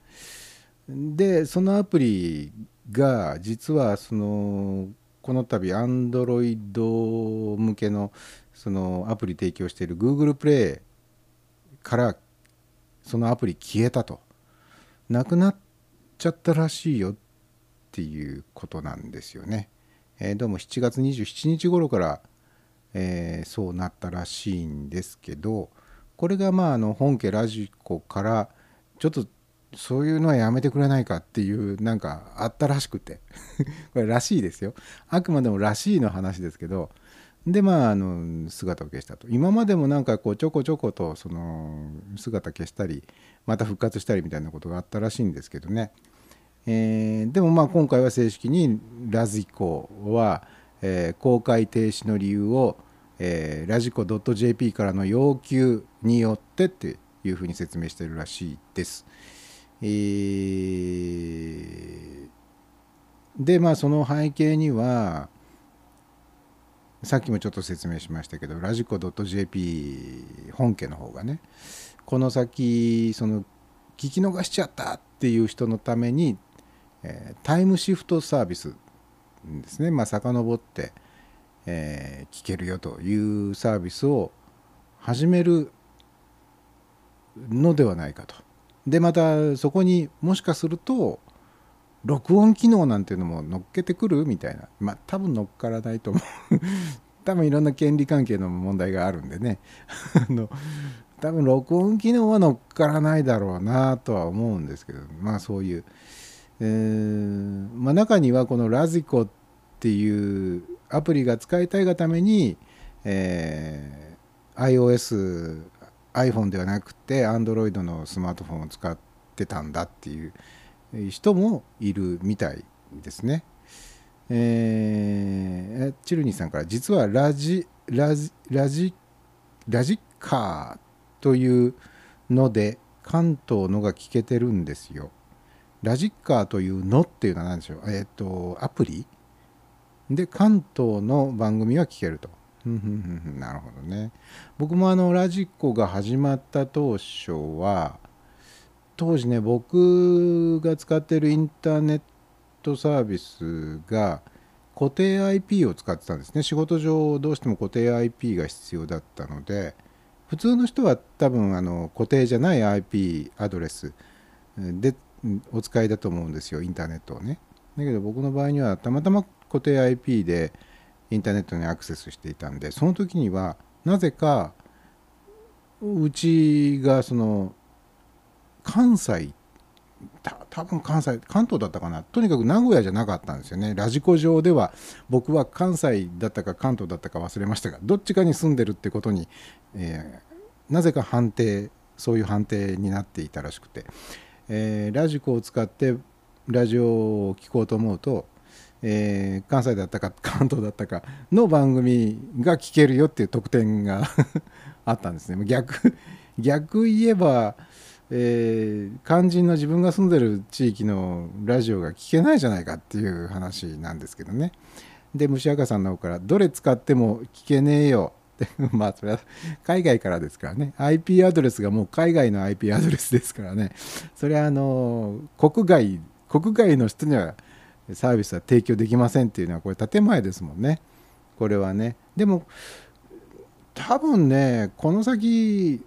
でそのアプリが実はそのこの度 Android 向けのそのアプリ提供している Google プレイからそのアプリ消えたと。なくなっちゃったらしいよっていうことなんですよね。えーどうも7月27日頃から、えーそうなったらしいんですけどこれがまああの本家ラジコからちょっとそういうのはやめてくれないかっていうなんかあったらしくて これらしいですよ。あくまでもらしいの話ですけどでまああの姿を消したと。今までもなんかこうちょこちょことその姿消したりまた復活したりみたいなことがあったらしいんですけどね、えーでもまあ今回は正式にラジコは、えー公開停止の理由を、えーラジコ .jp からの要求によってっていうふうに説明してるらしいです。えーでまあその背景にはさっきもちょっと説明しましたけどラジコ .jp 本家の方がねこの先その聞き逃しちゃったっていう人のために、えータイムシフトサービスですね。まあ遡って、えー聞けるよというサービスを始めるのではないかと。でまたそこにもしかすると録音機能なんていうのも乗っけてくるみたいな。まあ多分乗っからないと思う。多分いろんな権利関係の問題があるんでね。あの多分録音機能は乗っからないだろうなとは思うんですけどまあそういう、えーまあ、中にはこのラジコっていうアプリが使いたいがために、えー iOS iPhone ではなくて Android のスマートフォンを使ってたんだっていう人もいるみたいですね。えー、チルニーさんから実はラジラジラジラジカーというので関東のが聞けてるんですよ。ラジッカーというのっていうのは何でしょう？えっ、とアプリ？で関東の番組は聞けると。なるほどね。僕もあのラジコが始まった当初は当時ね僕が使ってるインターネットサービスが固定 IP を使ってたんですね。仕事上どうしても固定 IP が必要だったので普通の人は多分あの固定じゃない IP アドレス。でお使いだと思うんですよインターネットをね。だけど僕の場合にはたまたま固定 IP でインターネットにアクセスしていたんでその時にはなぜかうちがその関西多分関西関東だったかな。とにかく名古屋じゃなかったんですよね。ラジコ上では僕は関西だったか関東だったか忘れましたがどっちかに住んでるってことに、えーなぜか判定そういう判定になっていたらしくて、えーラジコを使ってラジオを聞こうと思うと、えー関西だったか 関東だったかの番組が聞けるよっていう特典が あったんですね。逆逆言えばえー肝心の自分が住んでる地域のラジオが聞けないじゃないかっていう話なんですけどね。で虫赤さんの方から「どれ使っても聞けねえよ」って まあそれは海外からですからね。IP アドレスがもう海外の IP アドレスですからね。それはあの国外国外の人にはサービスは提供できませんっていうのはこれ建前ですもんね。これはね。でも多分ねこの先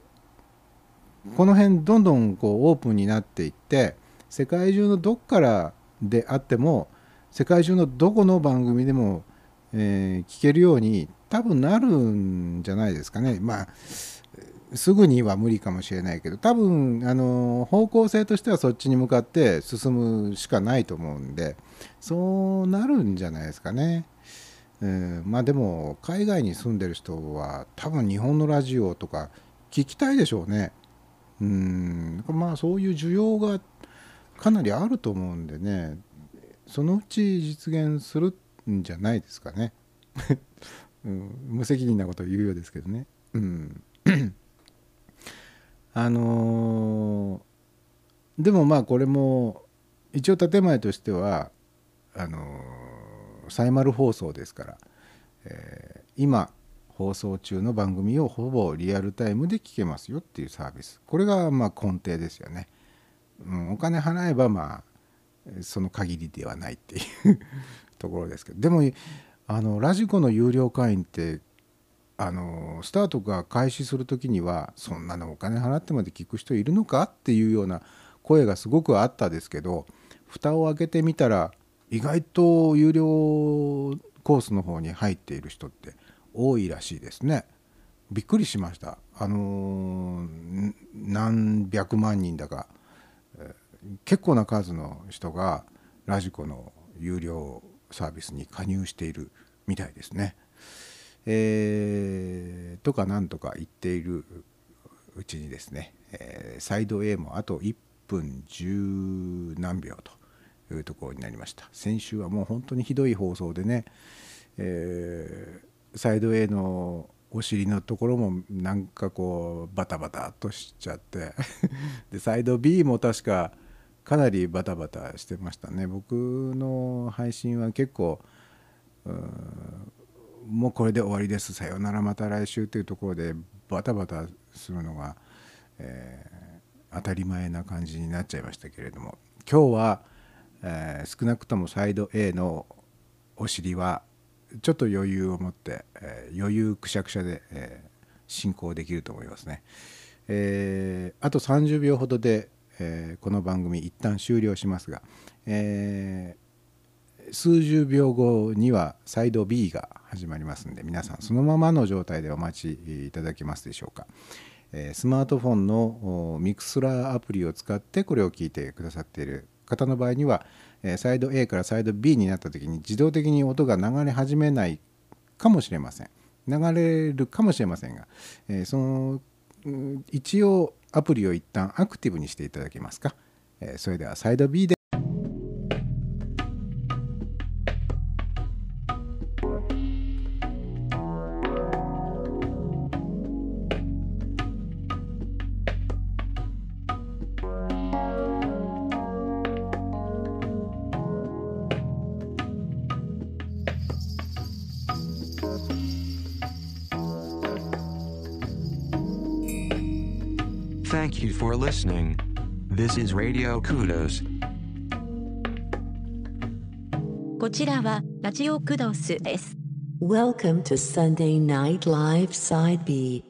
この辺どんどんこうオープンになっていって世界中のどっからであっても世界中のどこの番組でも、えー聞けるように多分なるんじゃないですかねまあすぐには無理かもしれないけど多分あの方向性としてはそっちに向かって進むしかないと思うんでそうなるんじゃないですかね。うんまあでも海外に住んでる人は多分日本のラジオとか聞きたいでしょうね。うんまあそういう需要がかなりあると思うんでねそのうち実現するんじゃないですかね。うん、無責任なことを言うようですけどね。うん、あのーでもまあこれも一応建前としてはあのーサイマル放送ですから、えー今放送中の番組をほぼリアルタイムで聞けますよっていうサービスこれがまあ根底ですよね。うん、お金払えばまあその限りではないっていう ところですけどでもあのラジコの有料会員ってあのスタートが開始する時にはそんなのお金払ってまで聞く人いるのかっていうような声がすごくあったですけど蓋を開けてみたら意外と有料コースの方に入っている人って多いらしいですね。びっくりしました。あのー何百万人だか、えー結構な数の人がラジコの有料サービスに加入しているみたいですね。えーとかなんとか言っているうちにですね、えーサイド A もあと1分10何秒というところになりました先週はもう本当にひどい放送でね、えーサイド A のお尻のところもなんかこうバタバタとしちゃって でサイド B も確かかなりバタバタしてましたね僕の配信は結構もうこれで終わりです。さよなら。また来週というところでバタバタするのが、えー当たり前な感じになっちゃいましたけれども。今日は、えー少なくともサイド A のお尻は、ちょっと余裕を持って、えー余裕くしゃくしゃで、え進行できると思いますね。えあと30秒ほどで、えこの番組一旦終了しますが、えー数十秒後にはサイド B が始まりますんで皆さんそのままの状態でお待ちいただけますでしょうか、えスマートフォンのミクスラーアプリを使ってこれを聞いてくださっている方の場合には、サイド A からサイド B になった時に自動的に音が流れ始めないかもしれません。流れるかもしれませんが、えその一応アプリを一旦アクティブにしていただけますか、えそれではサイド B で listening. This is Radio Kudos. こちらはラジオクドスです。 Welcome to Sunday Night Live Side B.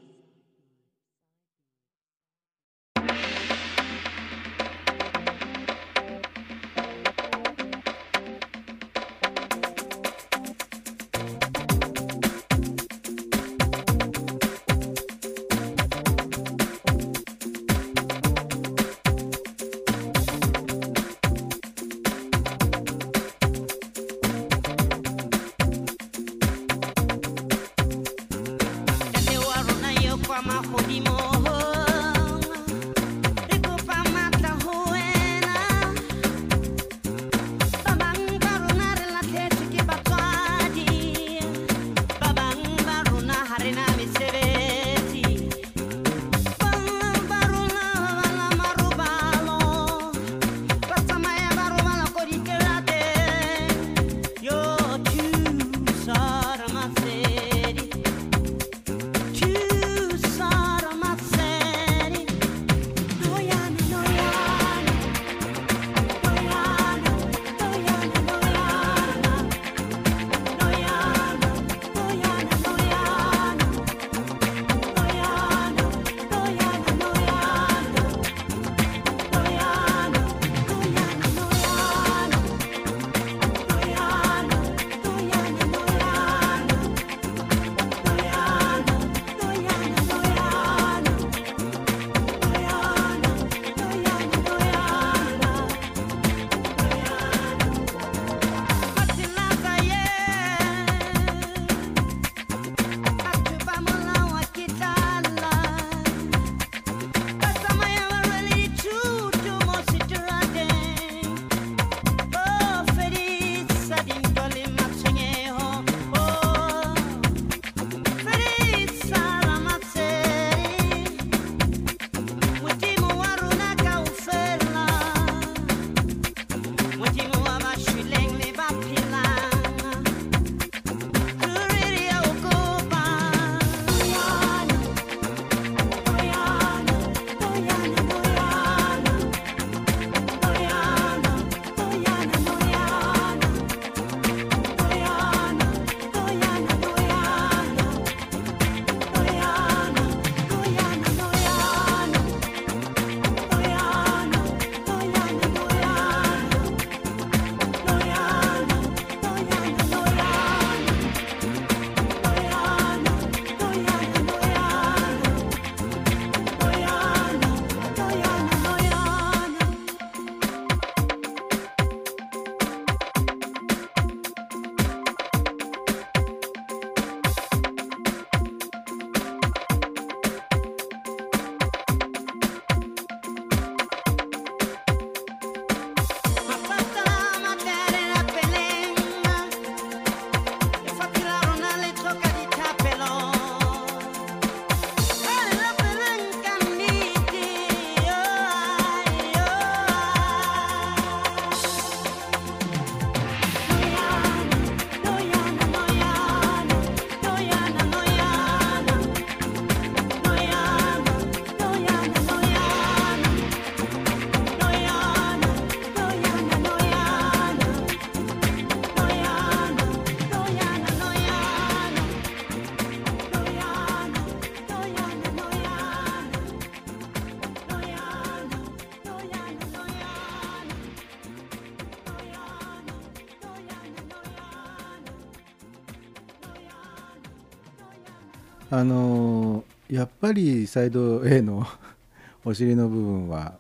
ぱりサイド A の お尻の部分は、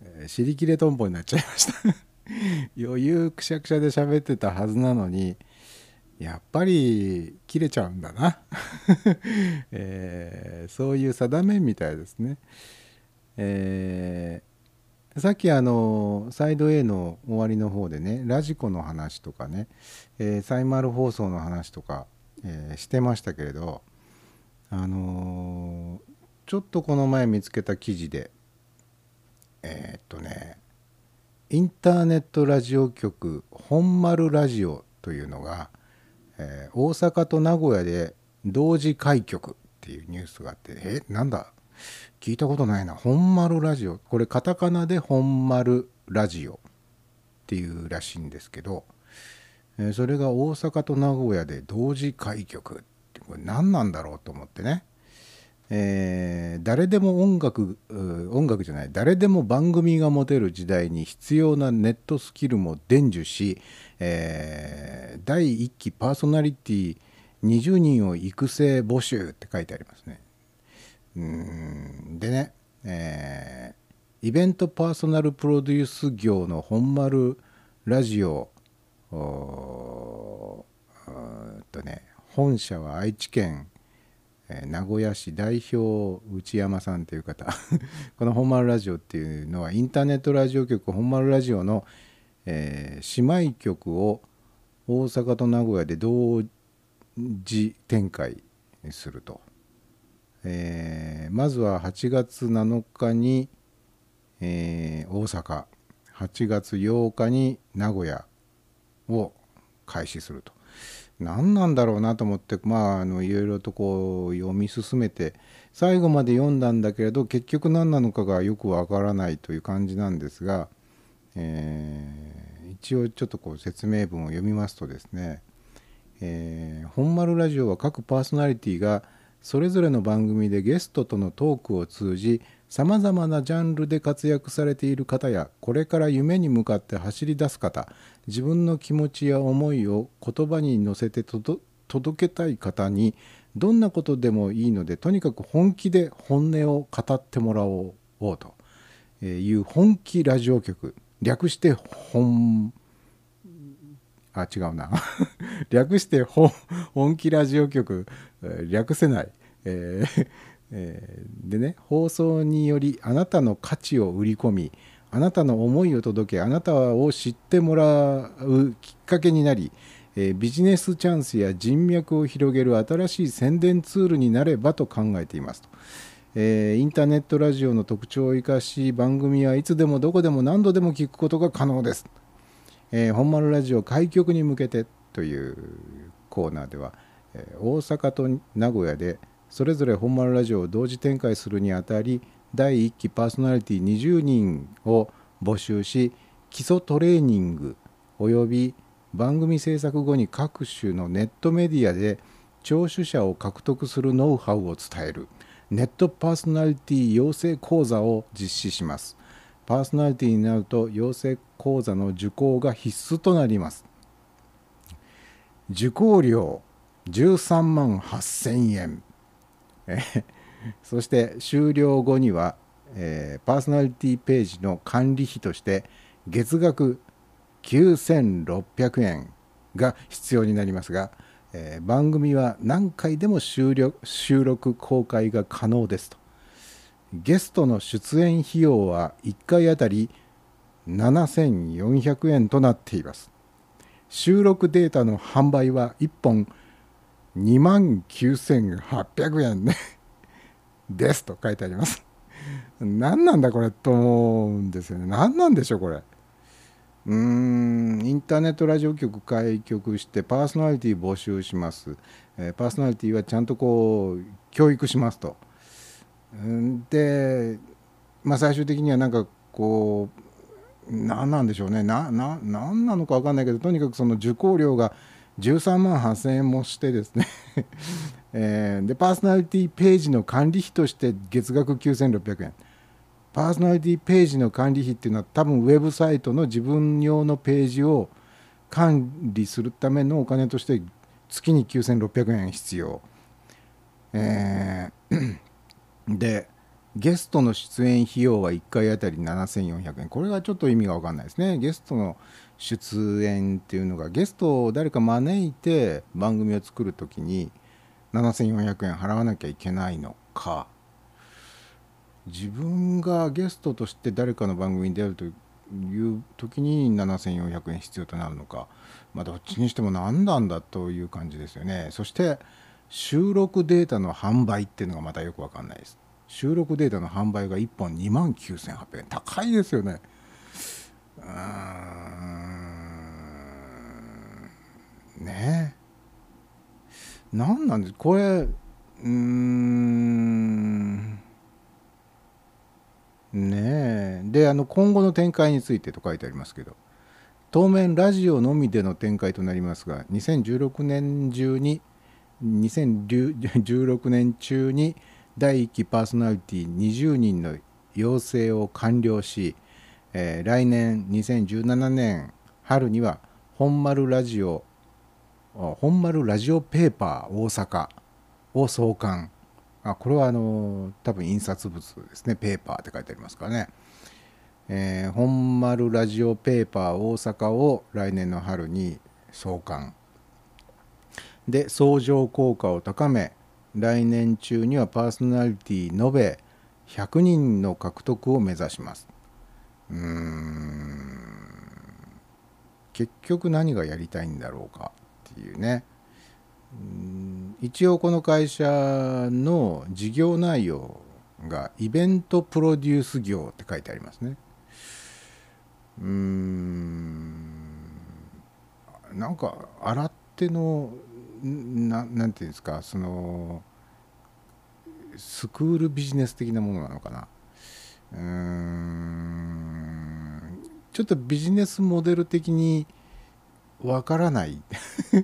え尻切れトンボになっちゃいました。余裕くしゃくしゃで喋ってたはずなのにやっぱり切れちゃうんだな、えーそういう定めみたいですね、えーさっきあのサイド A の終わりの方でねラジコの話とかね、えーサイマル放送の話とか、えしてましたけれどあのーちょっとこの前見つけた記事でえーっとねインターネットラジオ局本丸ラジオというのが、えー大阪と名古屋で同時開局っていうニュースがあってえなんだ？聞いたことないな。本丸ラジオ。これカタカナで本丸ラジオっていうらしいんですけど、えーそれが大阪と名古屋で同時開局。っこれ何なんだろうと思ってね。えー誰でも音楽音楽じゃない。誰でも番組が持てる時代に必要なネットスキルも伝授し、えー第1期パーソナリティ20人を育成募集って書いてありますね。うんでね、えーイベントパーソナルプロデュース業の本丸ラジオおーうーっとね本社は愛知県えー名古屋市代表内山さんという方。この本丸ラジオっていうのはインターネットラジオ局本丸ラジオの、えー姉妹局を大阪と名古屋で同時展開すると、えーまずは8月7日に、えー大阪。8月8日に名古屋を開始すると。何なんだろうなと思ってまああのいろいろとこう読み進めて最後まで読んだんだけれど結局何なのかがよくわからないという感じなんですが、えー一応ちょっとこう説明文を読みますとですねえー本丸ラジオは各パーソナリティがそれぞれの番組でゲストとのトークを通じさまざまなジャンルで活躍されている方やこれから夢に向かって走り出す方自分の気持ちや思いを言葉に乗せて届けたい方にどんなことでもいいのでとにかく本気で本音を語ってもらおうという本気ラジオ局略して本あ違うな 略して本気ラジオ局略せない、えー えーでね放送によりあなたの価値を売り込みあなたの思いを届けあなたを知ってもらうきっかけになり、えービジネスチャンスや人脈を広げる新しい宣伝ツールになればと考えていますと。えーインターネットラジオの特徴を生かし番組はいつでもどこでも何度でも聞くことが可能です。えー本丸ラジオ開局に向けてというコーナーでは、えー大阪と名古屋でそれぞれ本丸ラジオを同時展開するにあたり第1期パーソナリティ20人を募集し基礎トレーニングおよび番組制作後に各種のネットメディアで聴取者を獲得するノウハウを伝えるネットパーソナリティ養成講座を実施します。パーソナリティになると養成講座の受講が必須となります。受講料13万8000円。え そして終了後には、えーパーソナリティページの管理費として月額9600円が必要になりますが、えー番組は何回でも収録収録公開が可能ですと。ゲストの出演費用は1回あたり7400円となっています。収録データの販売は1本2万9800円ね。ですと書いてあります。何なんだこれと思うんですよね。何なんでしょうこれ。うーん。インターネットラジオ局開局してパーソナリティ募集します、えーパーソナリティはちゃんとこう教育しますと。で、まあ、最終的にはなんかこう何なんでしょうね。なな何なのか分かんないけどとにかくその受講料が13万8000円もしてですね、えーでパーソナリティページの管理費として月額9600円。パーソナリティページの管理費っていうのは多分ウェブサイトの自分用のページを管理するためのお金として月に9600円必要、えー でゲストの出演費用は1回あたり7400円。これがちょっと意味が分かんないですね。ゲストの出演っていうのがゲストを誰か招いて番組を作る時に7400円払わなきゃいけないのか。自分がゲストとして誰かの番組に出るという時に7400円必要となるのか。まあどっちにしても何なんだという感じですよね。そして収録データの販売っていうのがまたよく分かんないです。収録データの販売が1本2万9800円。高いですよね。うーん。ね。え何なんです？これうん。ねえ。であの今後の展開についてと書いてありますけど。当面ラジオのみでの展開となりますが2016年中に2016年中に第1期パーソナリティ20人の養成を完了し、えー来年2017年春には本丸ラジオ本丸ラジオペーパー大阪を創刊。あこれはあの多分印刷物ですね。ペーパーって書いてありますからね、えー本丸ラジオペーパー大阪を来年の春に創刊。で相乗効果を高め来年中にはパーソナリティ延べ100人の獲得を目指します。うーん。結局何がやりたいんだろうかっていうね。うん。一応この会社の事業内容がイベントプロデュース業って書いてありますね。うーん。なんか洗ってのななんていうんですかそのスクールビジネス的なものなのかな。うーん。ちょっとビジネスモデル的にわからない。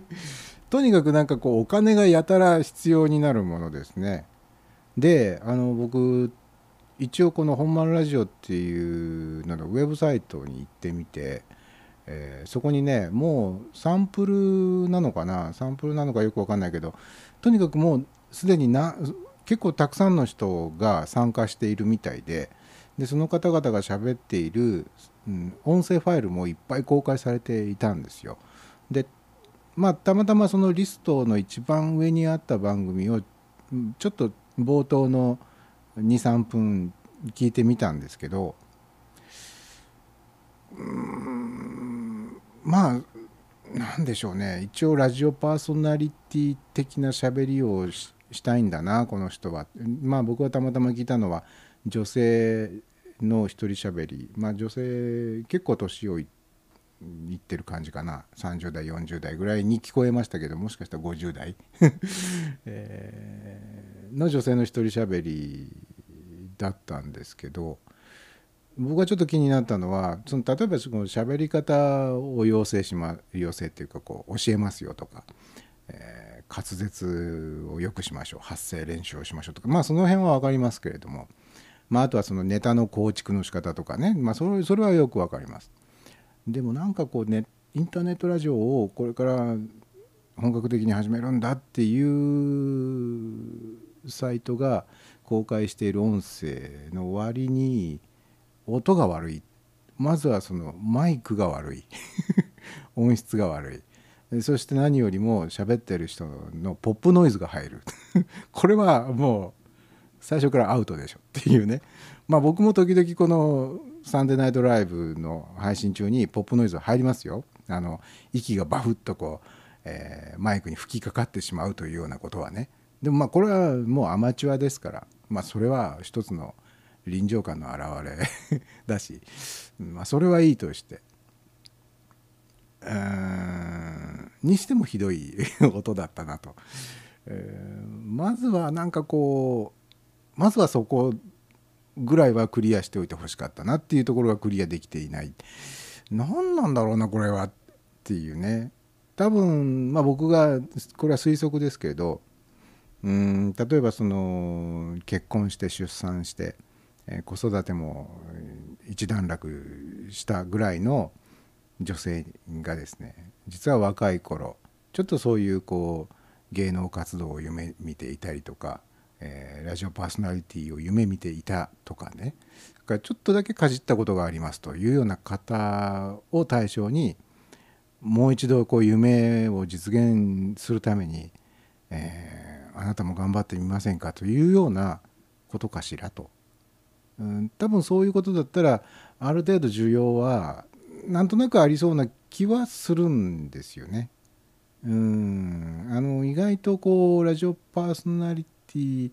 とにかくなんかこうお金がやたら必要になるものですね。であの僕一応この「本丸ラジオ」っていうののウェブサイトに行ってみて、えーそこにねもうサンプルなのかな？サンプルなのかよくわかんないけどとにかくもうすでにな結構たくさんの人が参加しているみたいででその方々が喋っている、うん、音声ファイルもいっぱい公開されていたんですよ。でまあたまたまそのリストの一番上にあった番組をちょっと冒頭の23分聞いてみたんですけどうんまあなんでしょうね。一応ラジオパーソナリティ的な喋りをしたいんだなこの人は。まあ僕はたまたま聞いたのは女性の一人喋り。まあ女性結構年をいいってる感じかな。30代40代ぐらいに聞こえましたけどもしかしたら50代、えーの女性の一人喋りだったんですけど僕がちょっと気になったのはその例えばその喋り方を要請しま要請っていうかこう教えますよとか、えー滑舌を良くしましょう発声練習をしましょうとかまあその辺は分かりますけれども、まあ、あとはそのネタの構築の仕方とかね、まあ、それそれはよく分かります。でもなんかこうねインターネットラジオをこれから本格的に始めるんだっていうサイトが公開している音声の割に音が悪い。まずはそのマイクが悪い。音質が悪い。そして何よりも喋ってる人のポップノイズが入る。これはもう最初からアウトでしょっていうね。まあ僕も時々この「サンデーナイトライブ」の配信中にポップノイズ入りますよ。あの息がバフッとこう、えーマイクに吹きかかってしまうというようなことはね。でもまあこれはもうアマチュアですから。まあそれは一つの臨場感の表れ だし、まあ、それはいいとして。うんにしてもひどい音だったなと、えーまずはなんかこうまずはそこぐらいはクリアしておいてほしかったなっていうところがクリアできていない。何なんだろうなこれはっていうね。多分まあ僕がこれは推測ですけどうん例えばその結婚して出産して、え子育ても一段落したぐらいの女性がですね実は若い頃ちょっとそういうこう芸能活動を夢見ていたりとか、えーラジオパーソナリティを夢見ていたとかねだかちょっとだけかじったことがありますというような方を対象にもう一度こう夢を実現するために、えーあなたも頑張ってみませんかというようなことかしらと。うん、多分そういうことだったらある程度需要はなんとなくありそうな気はするんですよね。うんあの意外とこうラジオパーソナリティ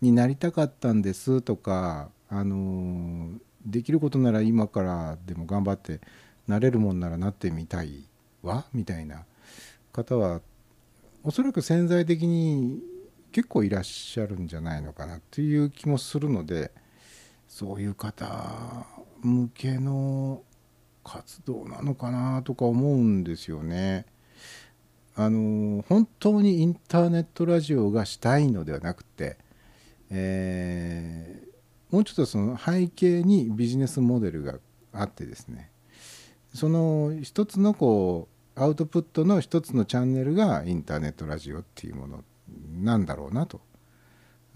になりたかったんですとかあのできることなら今からでも頑張ってなれるもんならなってみたいわみたいな方はおそらく潜在的に結構いらっしゃるんじゃないのかなっていう気もするのでそういう方向けの活動なのかなとか思うんですよね。あの本当にインターネットラジオがしたいのではなくて、えーもうちょっとその背景にビジネスモデルがあってですねその一つのこうアウトプットの一つのチャンネルがインターネットラジオっていうものなんだろうなと、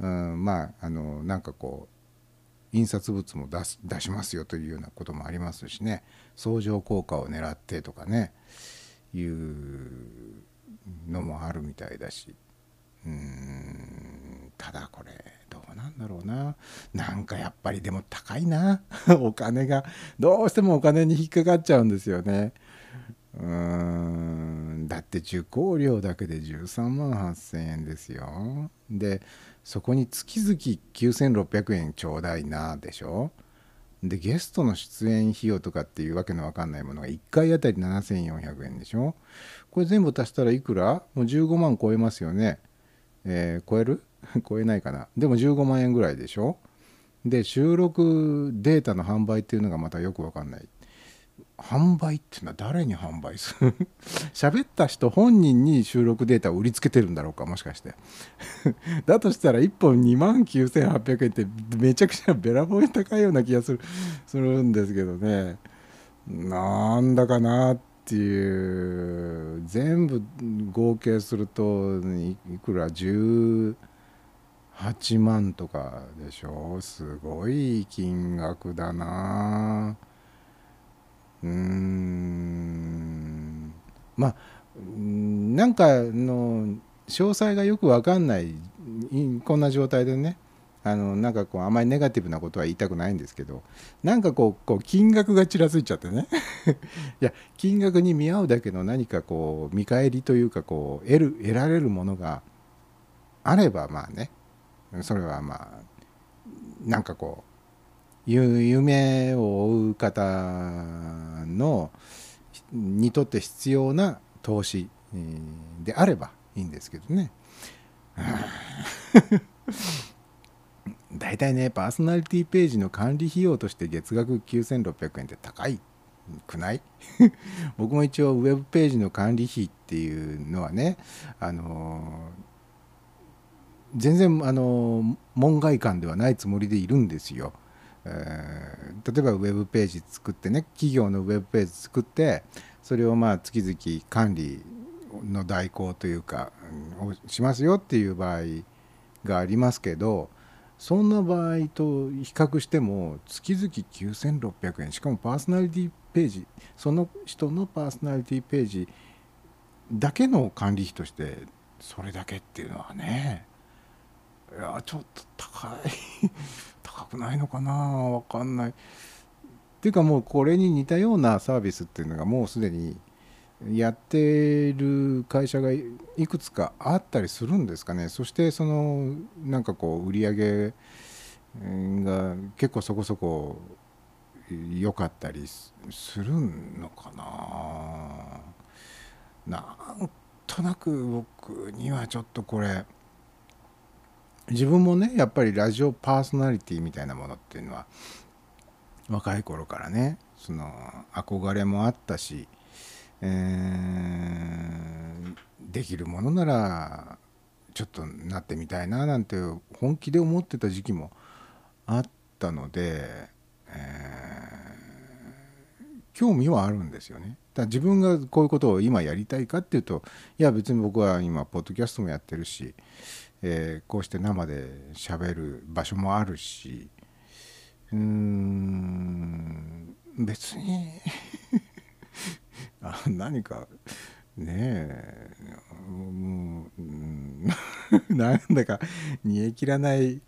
うん、まああのなんかこう印刷物も出す出しますよというようなこともありますしね。相乗効果を狙ってとかね。いうのもあるみたいだし。うん。ただこれどうなんだろうな。なんかやっぱりでも高いな。お金が。どうしてもお金に引っかかっちゃうんですよね。うん。だって受講料だけで13万8,000円ですよ。でそこに月々9600円ちょうだいなでしょ？でゲストの出演費用とかっていうわけのわかんないものが1回あたり7400円でしょ？これ全部足したらいくら？もう15万超えますよね。えー超える？超えないかな。でも15万円ぐらいでしょ？で収録データの販売っていうのがまたよくわかんない。販売っていうのは誰に販売する？喋った人本人に収録データを売りつけてるんだろうかもしかして。だとしたら1本2万9800円ってめちゃくちゃべらぼうに高いような気がするするんですけどね。なんだかなっていう。全部合計するといいくら？18万とかでしょ？すごい金額だな。うん。まあうんなんかの詳細がよく分かんないこんな状態でねあのなんかこうあまりネガティブなことは言いたくないんですけどなんかこうこう金額がちらついちゃってね。いや金額に見合うだけの何かこう見返りというかこう得る得られるものがあればまあね。それはまあなんかこう夢を追う方のにとって必要な投資であればいいんですけどね。大体ねパーソナリティページの管理費用として月額9600円って高いくない？僕も一応ウェブページの管理費っていうのはねあの全然あの門外漢ではないつもりでいるんですよ。え例えばウェブページ作ってね企業のウェブページ作ってそれをまあ月々管理の代行というかをしますよっていう場合がありますけどそんな場合と比較しても月々9600円。しかもパーソナリティページその人のパーソナリティページだけの管理費としてそれだけっていうのはねいやちょっと高い。高くないのかな？わかんない。っていうかもうこれに似たようなサービスっていうのがもうすでにやってる会社がいくつかあったりするんですかね。そしてそのなんかこう売り上げが結構そこそこ良かったりするのかな。なんとなく僕にはちょっとこれ自分もねやっぱりラジオパーソナリティみたいなものっていうのは若い頃からねその憧れもあったし、えーできるものならちょっとなってみたいななんて本気で思ってた時期もあったので、えー興味はあるんですよね。だから自分がこういうことを今やりたいかっていうといや別に僕は今ポッドキャストもやってるし、えーこうして生で喋る場所もあるしうーん別に あ何かねえもううん なんだか煮え切らない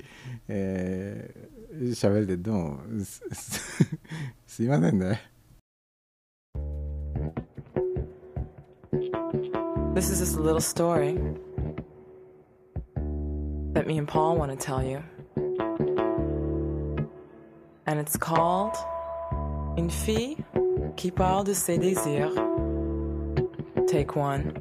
えー喋りでどうもすす すいませんね。This is just a little story that me and Paul want to tell you. And it's called Une fille qui parle de ses désirs. Take one.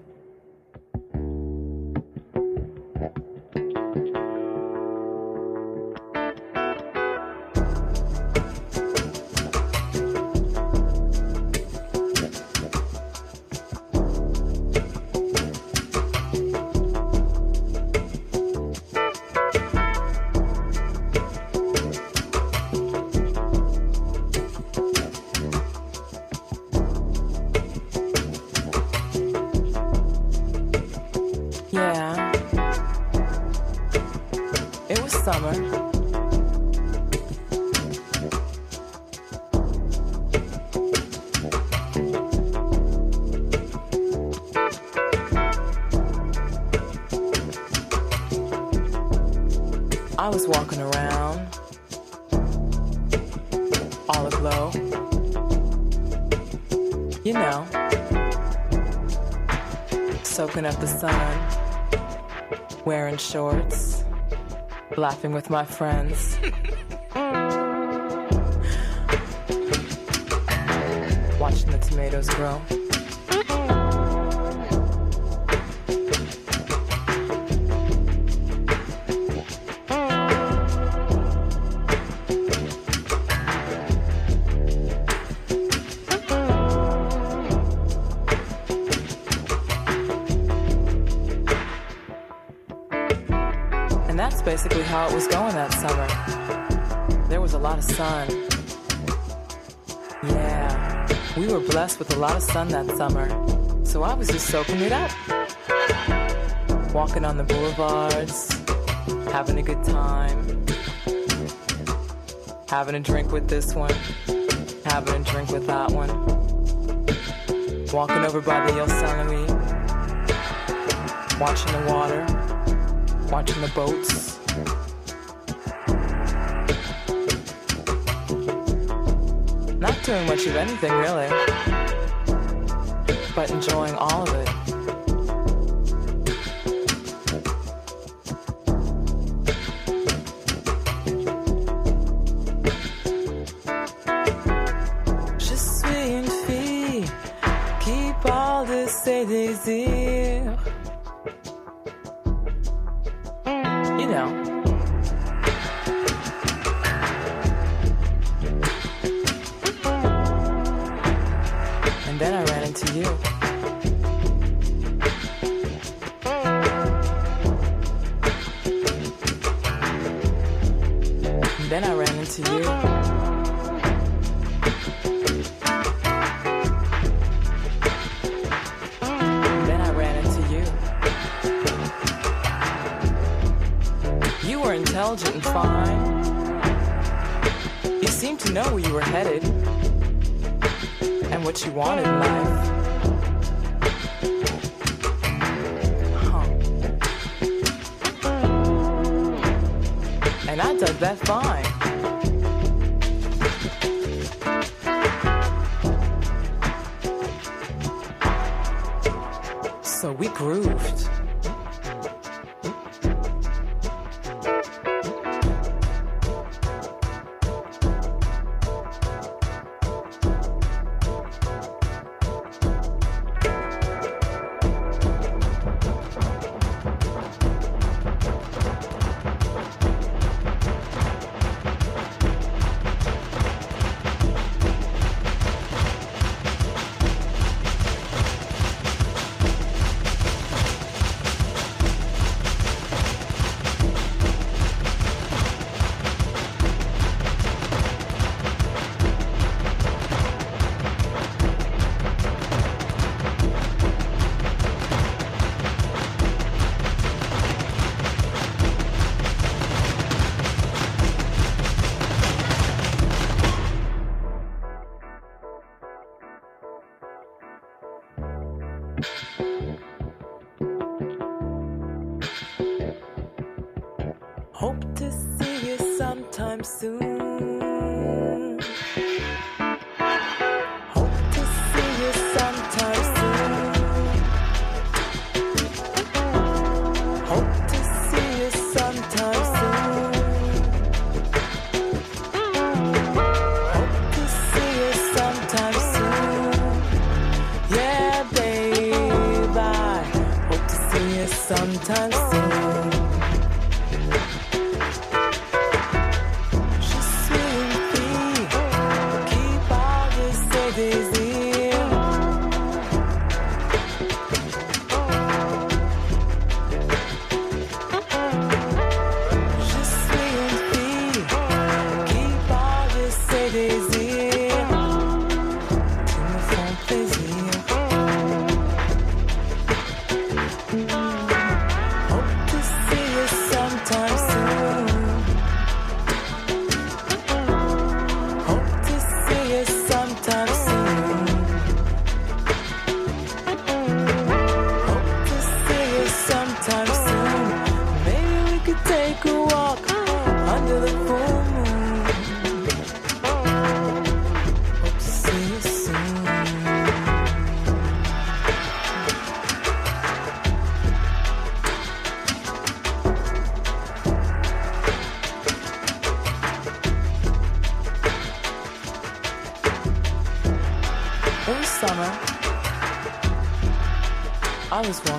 Laughing with my friends. sun that summer. So I was just soaking it up. Walking on the boulevards, having a good time. Having a drink with this one, having a drink with that one. Walking over by the Yosemite, watching the water watching the boats. Not doing much of anything really, but enjoying all of it.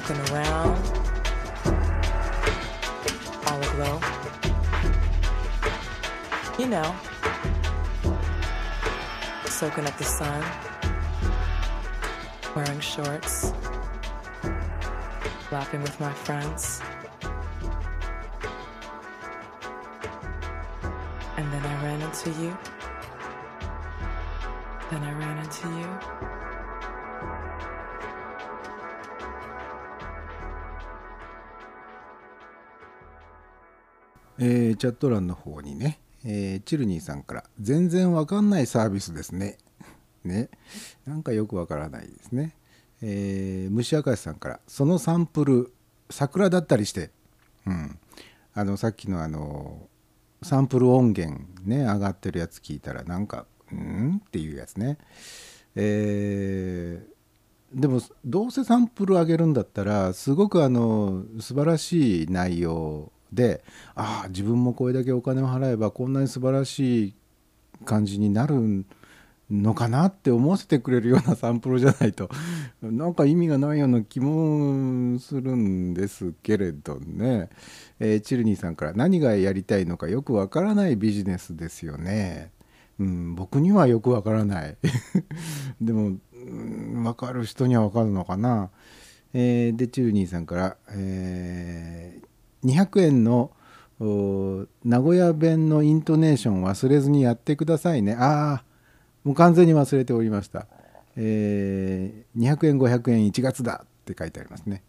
Walking around, all aglow. You know, soaking up the sun, wearing shorts, laughing with my friends. And then I ran into you. Then I ran into you. チャット欄の方にね、えーチルニーさんから全然わかんないサービスですね。ね。なんかよくわからないですね。えー虫明石さんからそのサンプル桜だったりして、うん。あのさっきのあのサンプル音源ね上がってるやつ聞いたらなんかうんっていうやつね。えーでもどうせサンプル上げるんだったらすごくあの素晴らしい内容でああ自分もこれだけお金を払えばこんなに素晴らしい感じになるのかなって思わせてくれるようなサンプルじゃないと なんか意味がないような気もするんですけれどね、えーチルニーさんから何がやりたいのかよくわからないビジネスですよね。うん、僕にはよくわからない。でも、うん、分かる人には分かるのかな。えーで、チルニーさんから、えー200円の名古屋弁のイントネーション忘れずにやってくださいね。ああ、もう完全に忘れておりました。えー200円、500円、1月だって書いてありますね。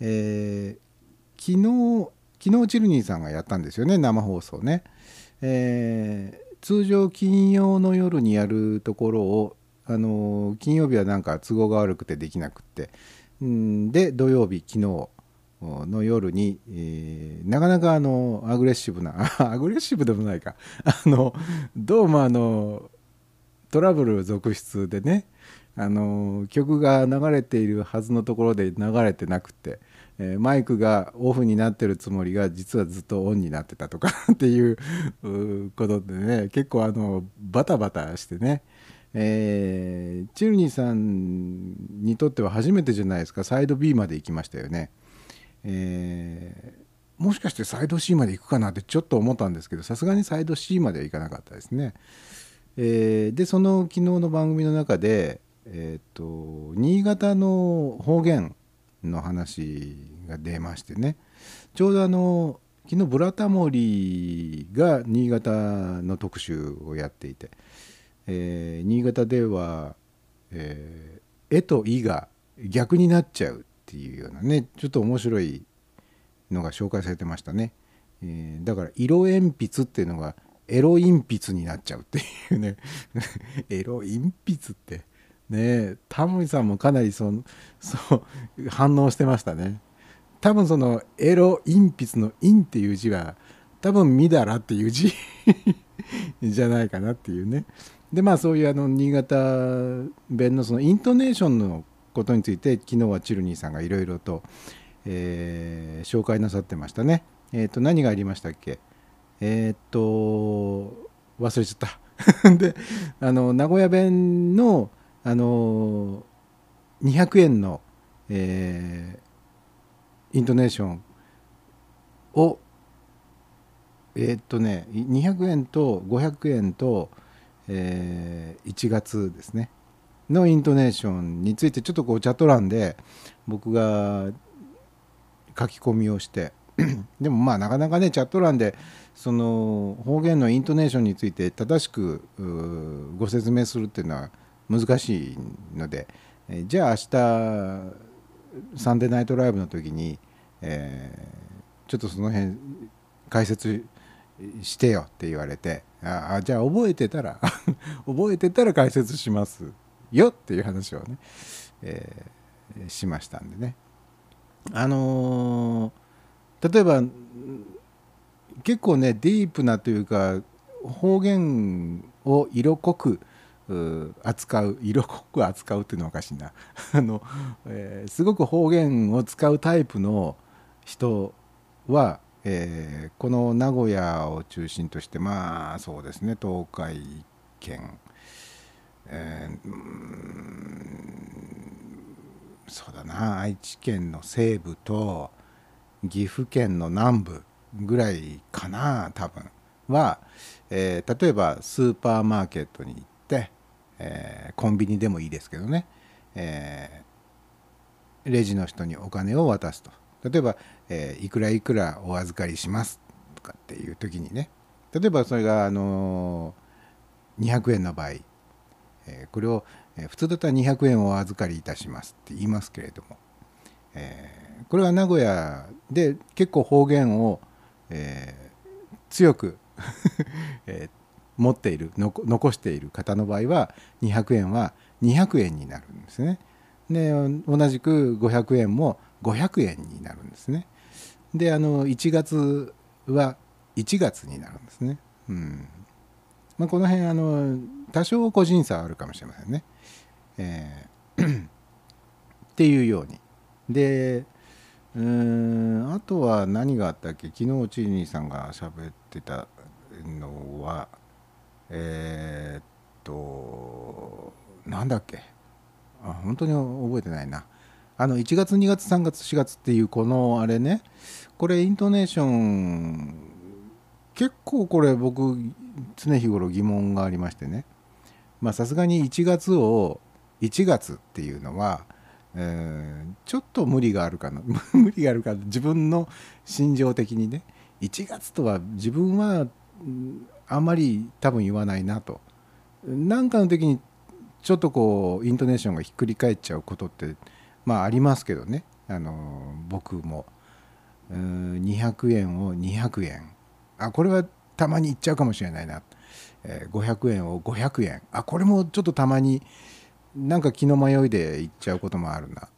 えー昨日、昨日チルニーさんがやったんですよね、生放送ね。えー通常金曜の夜にやるところを、あの金曜日はなんか都合が悪くてできなくって、うんで土曜日昨日の夜に、えーなかなかあのアグレッシブな アグレッシブでもないか あのどうもあのトラブル続出でねあの曲が流れているはずのところで流れてなくて、えーマイクがオフになってるつもりが実はずっとオンになってたとか っていうことでね結構あのバタバタしてね、えーチルニーさんにとっては初めてじゃないですかサイド B まで行きましたよね。えーもしかしてサイド C まで行くかなってちょっと思ったんですけどさすがにサイド C までは行かなかったですね。えーでその昨日の番組の中で、えー、と新潟の方言の話が出ましてねちょうどあの昨日「ブラタモリ」が新潟の特集をやっていて、えー新潟では「えー絵と「い」が逆になっちゃうっていうようなねちょっと面白いのが紹介されてましたね。えーだから色鉛筆っていうのがエロ鉛筆になっちゃうっていうね。エロ鉛筆って。ねタモリさんもかなりそのそう反応してましたね。多分そのエロ鉛筆の「陰」っていう字は多分「みだら」っていう字 じゃないかなっていうね。でまあそういうあの新潟弁のそのイントネーションのことについて昨日はチルニーさんがいろいろと、えー紹介なさってましたね。えっ、と何がありましたっけ？えっ、と忘れちゃった。であの名古屋弁のあの200円の、えーイントネーションをえーっとね200円と500円と、えー1月ですねのイントネーションについてちょっとこうチャット欄で僕が書き込みをして でもまあなかなかねチャット欄でその方言のイントネーションについて正しくご説明するっていうのは難しいので、じゃあ明日サンデーナイトライブの時に、えちょっとその辺解説してよって言われてああじゃあ覚えてたら 覚えてたら解説します。よっていう話をね、えーしましたんでね。あのー例えば結構ねディープなというか方言を色濃く扱う色濃く扱うっていうのはおかしいな。あの、えーすごく方言を使うタイプの人は、えーこの名古屋を中心としてまあそうですね東海圏、えーうんそうだな愛知県の西部と岐阜県の南部ぐらいかな多分は、えー例えばスーパーマーケットに行って、えーコンビニでもいいですけどね、えーレジの人にお金を渡すと。例えば、えいくらいくらお預かりしますとかっていう時にね例えばそれが、あの200円の場合、えこれを、え普通だったら200円をお預かりいたしますって言いますけれども、えこれは名古屋で結構方言を、え強く、え持っている残している方の場合は200円は200円になるんですね。で同じく500円も500円になるんですね。であの1月は1月になるんですね。うんまあ、この辺あの多少個人差あるかもしれませんね。えー っていうように。でうーんあとは何があったっけ？昨日チーニーさんが喋ってたのはえーっとなんだっけ？あ本当に覚えてないな。あの1月2月3月4月っていうこのあれね。これイントネーション結構これ僕常日頃疑問がありましてね。まあさすがに1月を1月っていうのは、えーちょっと無理があるかな。無理があるか自分の心情的にね。1月とは自分はあんまり多分言わないなと。何かの時にちょっとこうイントネーションがひっくり返っちゃうことってまあありますけどね。あの僕も。200円を200円。あこれはたまに言っちゃうかもしれないな、えー500円を500円あこれもちょっとたまになんか気の迷いで言っちゃうこともあるな。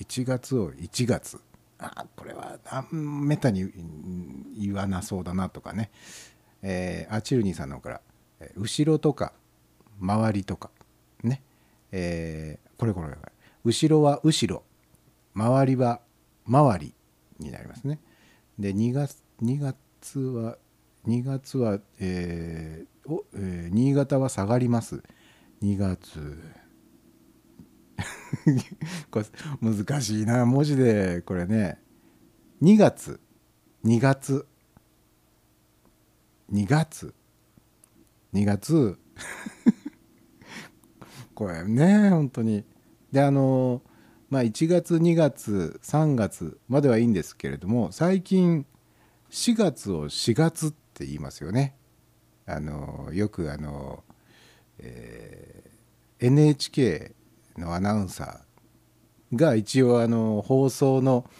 1月を1月あこれはあめったに言わなそうだなとかね、えー、あチルニーさんの方から後ろとか周りとか。ね、えーこれこれこれ。後ろは後ろ。周りは周りになりますね。で2月2月は2月は、えーおえー新潟は下がります。2月。これ難しいな。文字でこれね。2月。2月。2月。2月。これね本当に。であのまあ1月2月3月まではいいんですけれども最近4月を4月って言いますよね。あのよくあの、えー NHK のアナウンサーが一応あの放送の、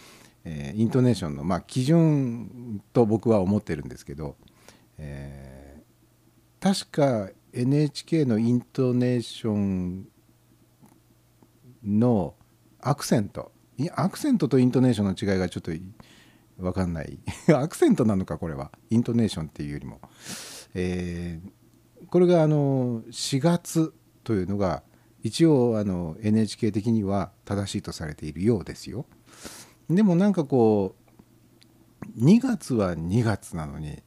えーイントネーションの、まあ、基準と僕は思ってるんですけど、えー確か NHK のイントネーションのアクセントいアクセントとイントネーションの違いがちょっといわかんない。アクセントなのかこれは。イントネーションっていうよりも、えーこれがあの4月というのが一応あの NHK 的には正しいとされているようですよ。でもなんかこう2月は2月なのに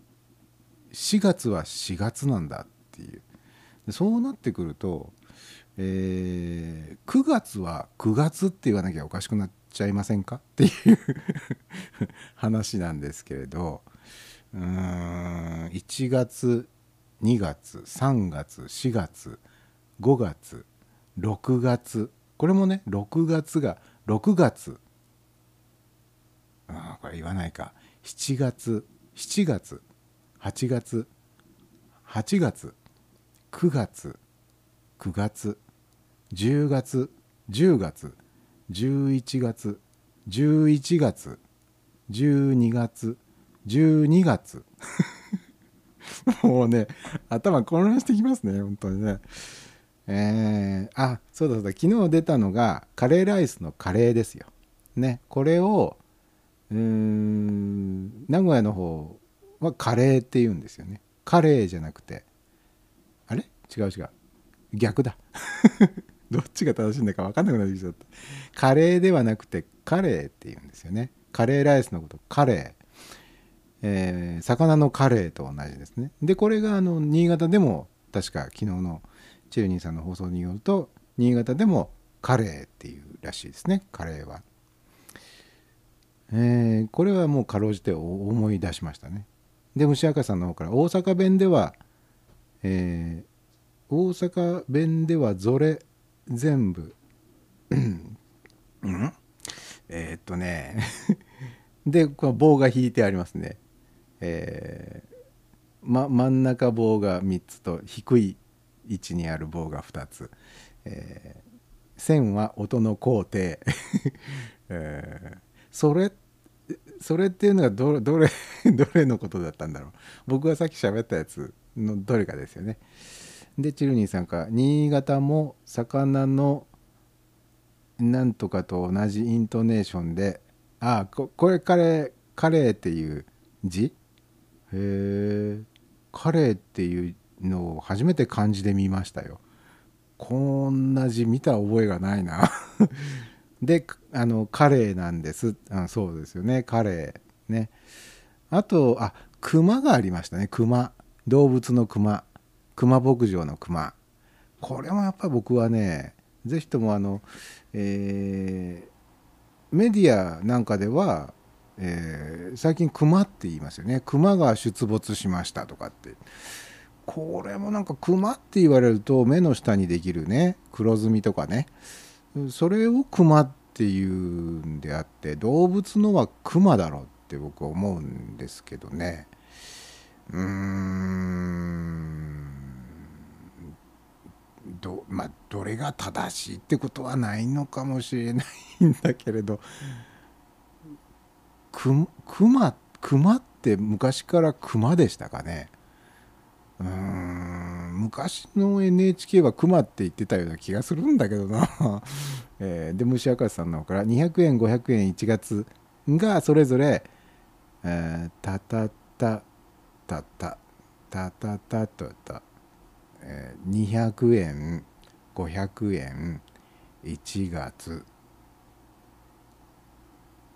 4月は4月なんだっていう。そうなってくると、えー9月は9月って言わなきゃおかしくなっちゃいませんかっていう 話なんですけれど。うん1月2月3月4月5月6月。これもね6月が6月。あこれ言わないか。7月7月8月8月9月9月10月10月11月11月12月12月。もうね頭混乱してきますね本当にね。えー、あそうだそうだ。昨日出たのがカレーライスのカレーですよ。ねこれをうーん名古屋の方はカレーって言うんですよね。カレーじゃなくて。あれ？違う違う。逆だ。どっちが正しいんだか分かんなくなってきちゃった。カレーではなくてカレーって言うんですよね。カレーライスのことカレー。えー魚のカレーと同じですね。でこれがあの新潟でも確か昨日のチェルニーさんの放送によると新潟でもカレーっていうらしいですね。カレーは、えーこれはもうかろうじて思い出しましたね。で虫赤さんの方から大阪弁では、えー大阪弁ではぞれ全部うん？えーっとね。でこの棒が引いてありますね。えーま、真ん中棒が3つと低い位置にある棒が2つ、えー線は音の工程、えーそれそれっていうのがどどれ どれのことだったんだろう。僕がさっき喋ったやつのどれかですよね。でチルニーさんか。新潟も魚のなんとかと同じイントネーションであここれカレーカレーっていう字？へえカレーっていうのを初めて漢字で見ましたよ。こんな字見た覚えがないな。であのカレーなんです。あそうですよね。カレーね。あとあ熊がありましたね。熊。動物の熊。熊牧場の熊。これもやっぱり僕はね是非ともあの、えーメディアなんかでは、えー最近熊って言いますよね。熊が出没しましたとかって。これもなんか熊って言われると目の下にできるね黒ずみとかね。それを熊っていうんであって動物のは熊だろうって僕は思うんですけどね。うーん。どまあどれが正しいってことはないのかもしれないんだけれど。く熊熊って昔から熊でしたかね。うん昔の NHK は熊って言ってたような気がするんだけどな、えーで虫明石さんの方から200円500円1月がそれぞれ「えーたたたたたたたたたた」えー200円500円1月。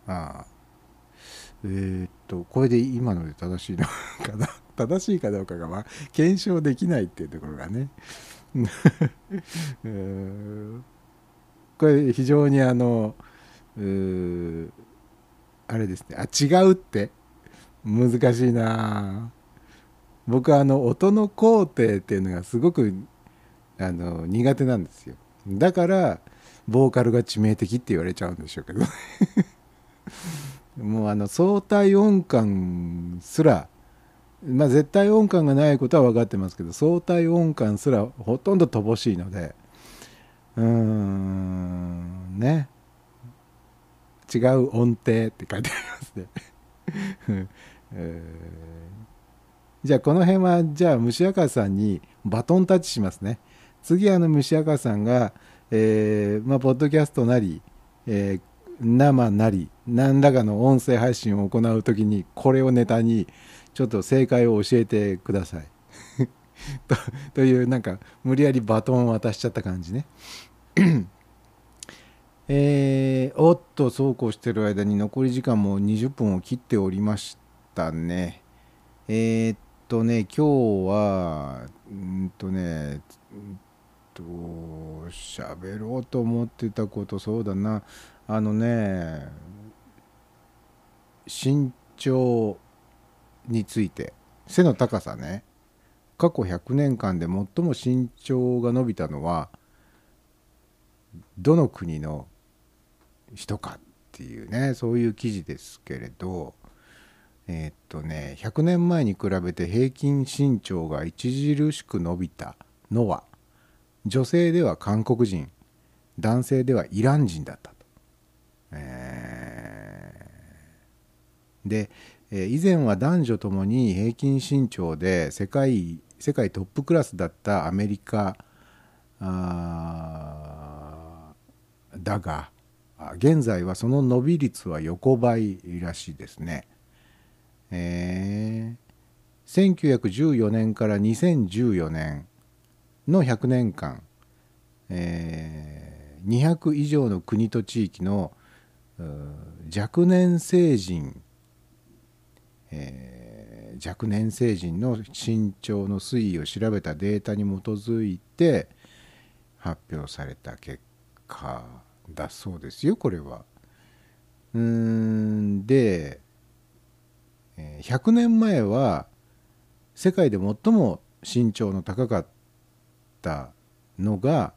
ああ。えーっとこれで今ので正しいのかな？正しいかどうかがまあ検証できないっていうところがね。えーこれ非常にあのうーあれですね。あ違うって？難しいな。僕はあの音の工程っていうのがすごくあの苦手なんですよ。だからボーカルが致命的って言われちゃうんでしょうけどもうあの相対音感すらまあ絶対音感がないことは分かってますけど相対音感すらほとんど乏しいのでうーんね。違う音程って書いてありますね、えーじゃあこの辺はじゃあ虫赤さんにバトンタッチしますね。次あの虫赤さんが、えーまあ、ポッドキャストなり、えー生なり何らかの音声配信を行う時にこれをネタにちょっと正解を教えてください。とというなんか無理やりバトンを渡しちゃった感じね。えー、おっとそうこうしてる間に残り時間も20分を切っておりましたね。えー、っとね今日はうんとねと喋ろうと思ってたことそうだな。あのね身長について背の高さね過去100年間で最も身長が伸びたのはどの国の人かっていうねそういう記事ですけれどえー、っとね100年前に比べて平均身長が著しく伸びたのは女性では韓国人男性ではイラン人だった。えー、で、え、以前は男女ともに平均身長で世界世界トップクラスだったアメリカあだが現在はその伸び率は横ばいらしいですね。えー、1914年から2014年の100年間、えー、200以上の国と地域の若年成人、えー、若年成人の身長の推移を調べたデータに基づいて発表された結果だそうですよこれは。うん。で100年前は世界で最も身長の高かったのが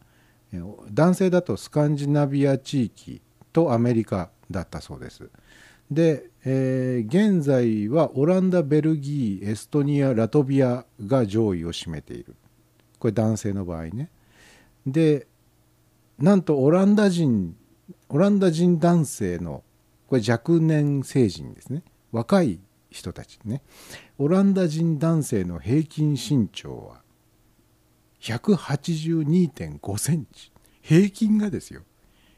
男性だとスカンジナビア地域とアメリカだったそうです。で、えー、現在はオランダベルギーエストニアラトビアが上位を占めている。これ男性の場合ね。でなんとオランダ人オランダ人男性のこれ若年成人ですね。若い人たちね。オランダ人男性の平均身長は182.5センチ。平均がですよ。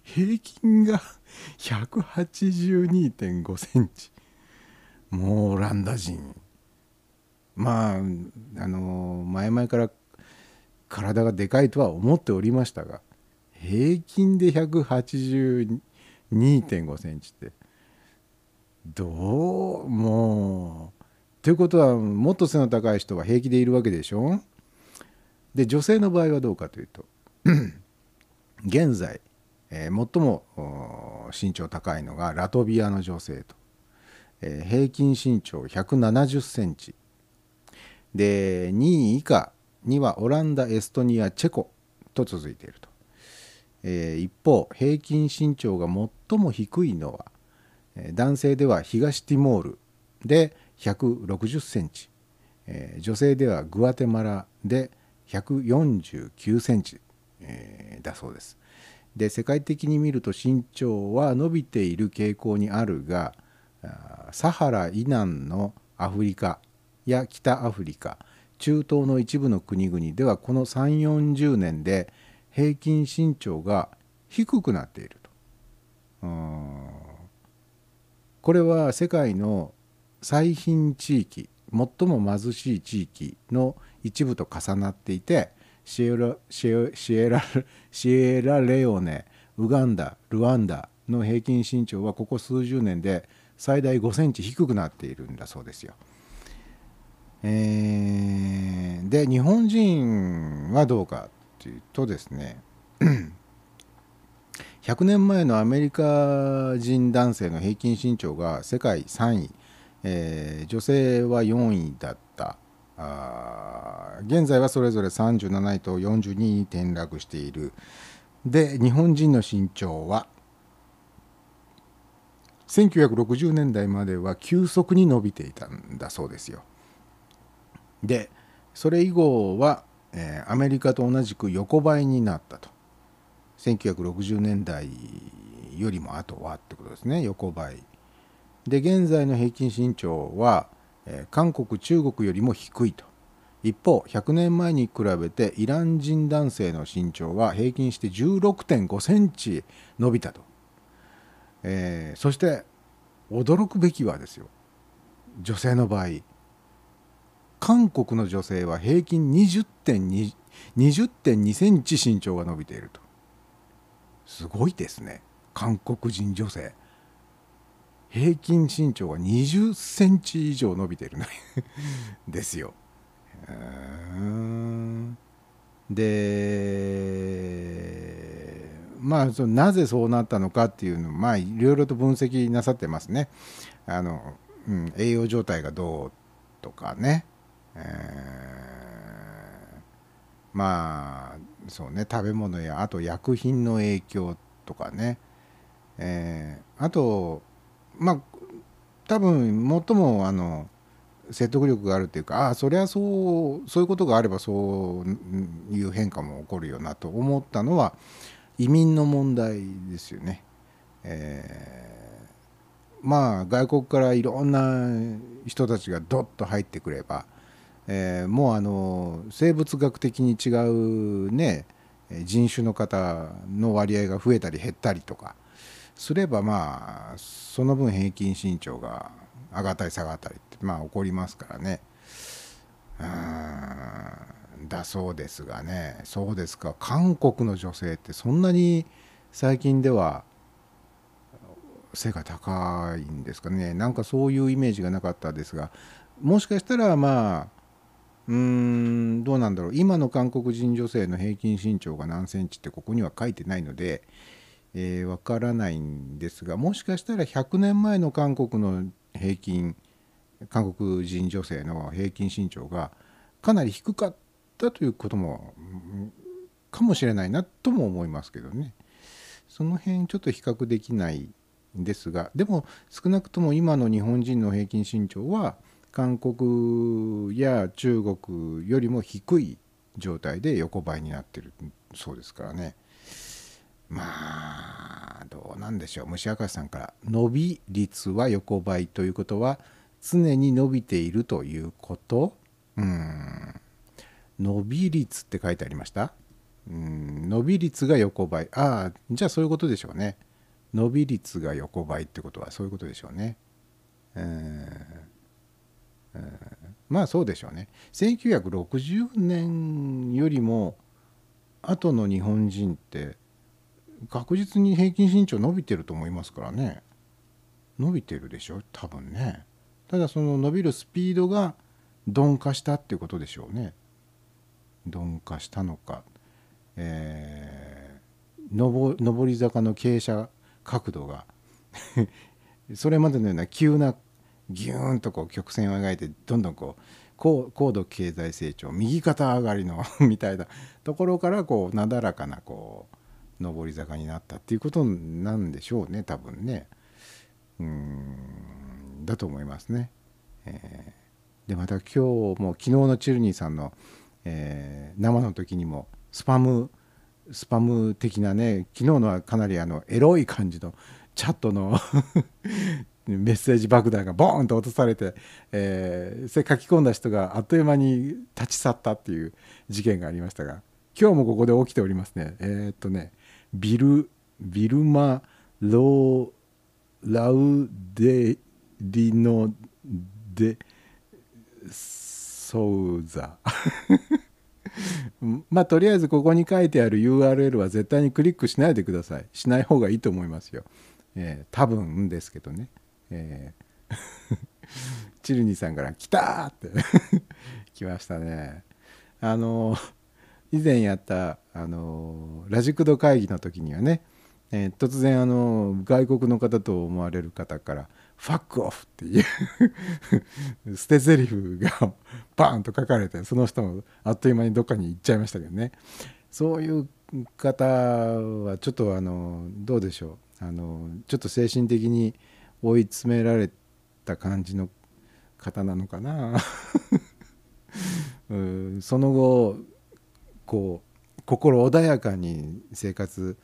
平均が 182.5センチ。もうオランダ人。まああの前々から体がでかいとは思っておりましたが平均で182.5センチって。どうもう。ということはもっと背の高い人は平気でいるわけでしょ？で女性の場合はどうかというと 現在、えー、最も身長高いのがラトビアの女性と、えー、平均身長170センチ。で2位以下にはオランダエストニアチェコと続いていると、えー、一方平均身長が最も低いのは男性では東ティモールで160センチ。女性ではグアテマラで149センチ、えー、だそうです。で世界的に見ると身長は伸びている傾向にあるがサハラ以南のアフリカや北アフリカ中東の一部の国々ではこの3 4 0年で平均身長が低くなっていると。これは世界の最貧地域最も貧しい地域の一部と重なっていてシエラシエシエラシエラレオネウガンダルワンダの平均身長はここ数十年で最大5センチ低くなっているんだそうですよ。えー、で日本人はどうかっていうとですね 100年前のアメリカ人男性の平均身長が世界3位、えー、女性は4位だったあ現在はそれぞれ37位と42位に転落している。で日本人の身長は1960年代までは急速に伸びていたんだそうですよ。でそれ以後は、えー、アメリカと同じく横ばいになったと。1960年代よりも後はってことですね。横ばい。で現在の平均身長は韓国中国よりも低いと。一方100年前に比べてイラン人男性の身長は平均して16.5センチ伸びたと。えーそして驚くべきはですよ。女性の場合韓国の女性は平均20.2 20.2センチ身長が伸びていると。すごいですね。韓国人女性。平均身長が20センチ以上伸びてるの ですよ。でまあそのなぜそうなったのかっていうのまあいろいろと分析なさってますね。あの、うん、栄養状態がどうとかね、えーまあそうね食べ物やあと薬品の影響とかね、えーあとまあ多分最もあの説得力があるっていうかああそりゃそうそういうことがあればそういう変化も起こるよなと思ったのは移民の問題ですよね。えーまあ外国からいろんな人たちがドッと入ってくれば、えーもうあの生物学的に違うね人種の方の割合が増えたり減ったりとかすればまあその分平均身長が上がったり下がったりってまあ起こりますからね。うん。だそうですがね。そうですか。韓国の女性ってそんなに最近では背が高いんですかね。なんかそういうイメージがなかったですが。もしかしたらまあうーんどうなんだろう。今の韓国人女性の平均身長が何センチってここには書いてないのでえーわからないんですがもしかしたら100年前の韓国の平均韓国人女性の平均身長がかなり低かったということもかもしれないなとも思いますけどね。その辺ちょっと比較できないんですがでも少なくとも今の日本人の平均身長は韓国や中国よりも低い状態で横ばいになってるそうですからね。まあどうなんでしょう。虫明石さんから伸び率は横ばいということは常に伸びているということ。うん。伸び率って書いてありました？うん。伸び率が横ばい。ああじゃあそういうことでしょうね。伸び率が横ばいってことはそういうことでしょうね。うん。まあそうでしょうね。1960年よりも後の日本人って確実に平均身長伸びてると思いますからね。伸びてるでしょ？多分ね。ただその伸びるスピードが鈍化したっていうことでしょうね。鈍化したのか。えー上り坂の傾斜角度が。それまでのような急なギューンとこう曲線を描いてどんどんこう高高度経済成長右肩上がりの みたいなところからこうなだらかなこう上り坂になったっていうことなんでしょうね多分ねうんだと思いますね。えーでまた今日も昨日のチルニーさんの、えー生の時にもスパムスパム的なね昨日のはかなりあのエロい感じのチャットの メッセージ爆弾がボーンと落とされて、えーそれ書き込んだ人があっという間に立ち去ったっていう事件がありましたが今日もここで起きておりますねえーっとねビルビルマ・ローラウデリノ・デ・ソウザ。まあとりあえずここに書いてある URL は絶対にクリックしないでください。しない方がいいと思いますよ、えー多分ですけどね、えー チルニーさんから「来た!」って。来ましたね。あの以前やったあのラジクド会議の時にはね、えー突然あの外国の方と思われる方から「ファックオフ」っていう 捨て台詞がバーンと書かれてその人もあっという間にどっかに行っちゃいましたけどね。そういう方はちょっとあのどうでしょう。あのちょっと精神的に追い詰められた感じの方なのかな。その後こう心穏やかに生活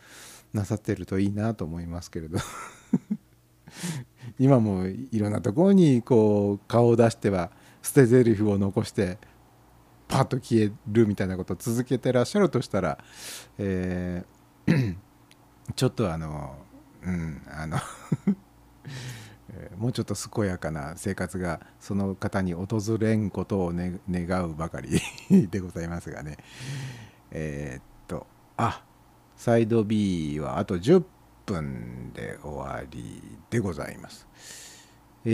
なさってるといいなと思いますけれど。今もいろんなところにこう顔を出しては捨て台詞を残してパッと消えるみたいなことを続けてらっしゃるとしたら、えー ちょっとあのうんあの えーもうちょっと健やかな生活がその方に訪れんことを、ね、願うばかり でございますがね。えーっとあサイド B はあと10分で終わりでございます。え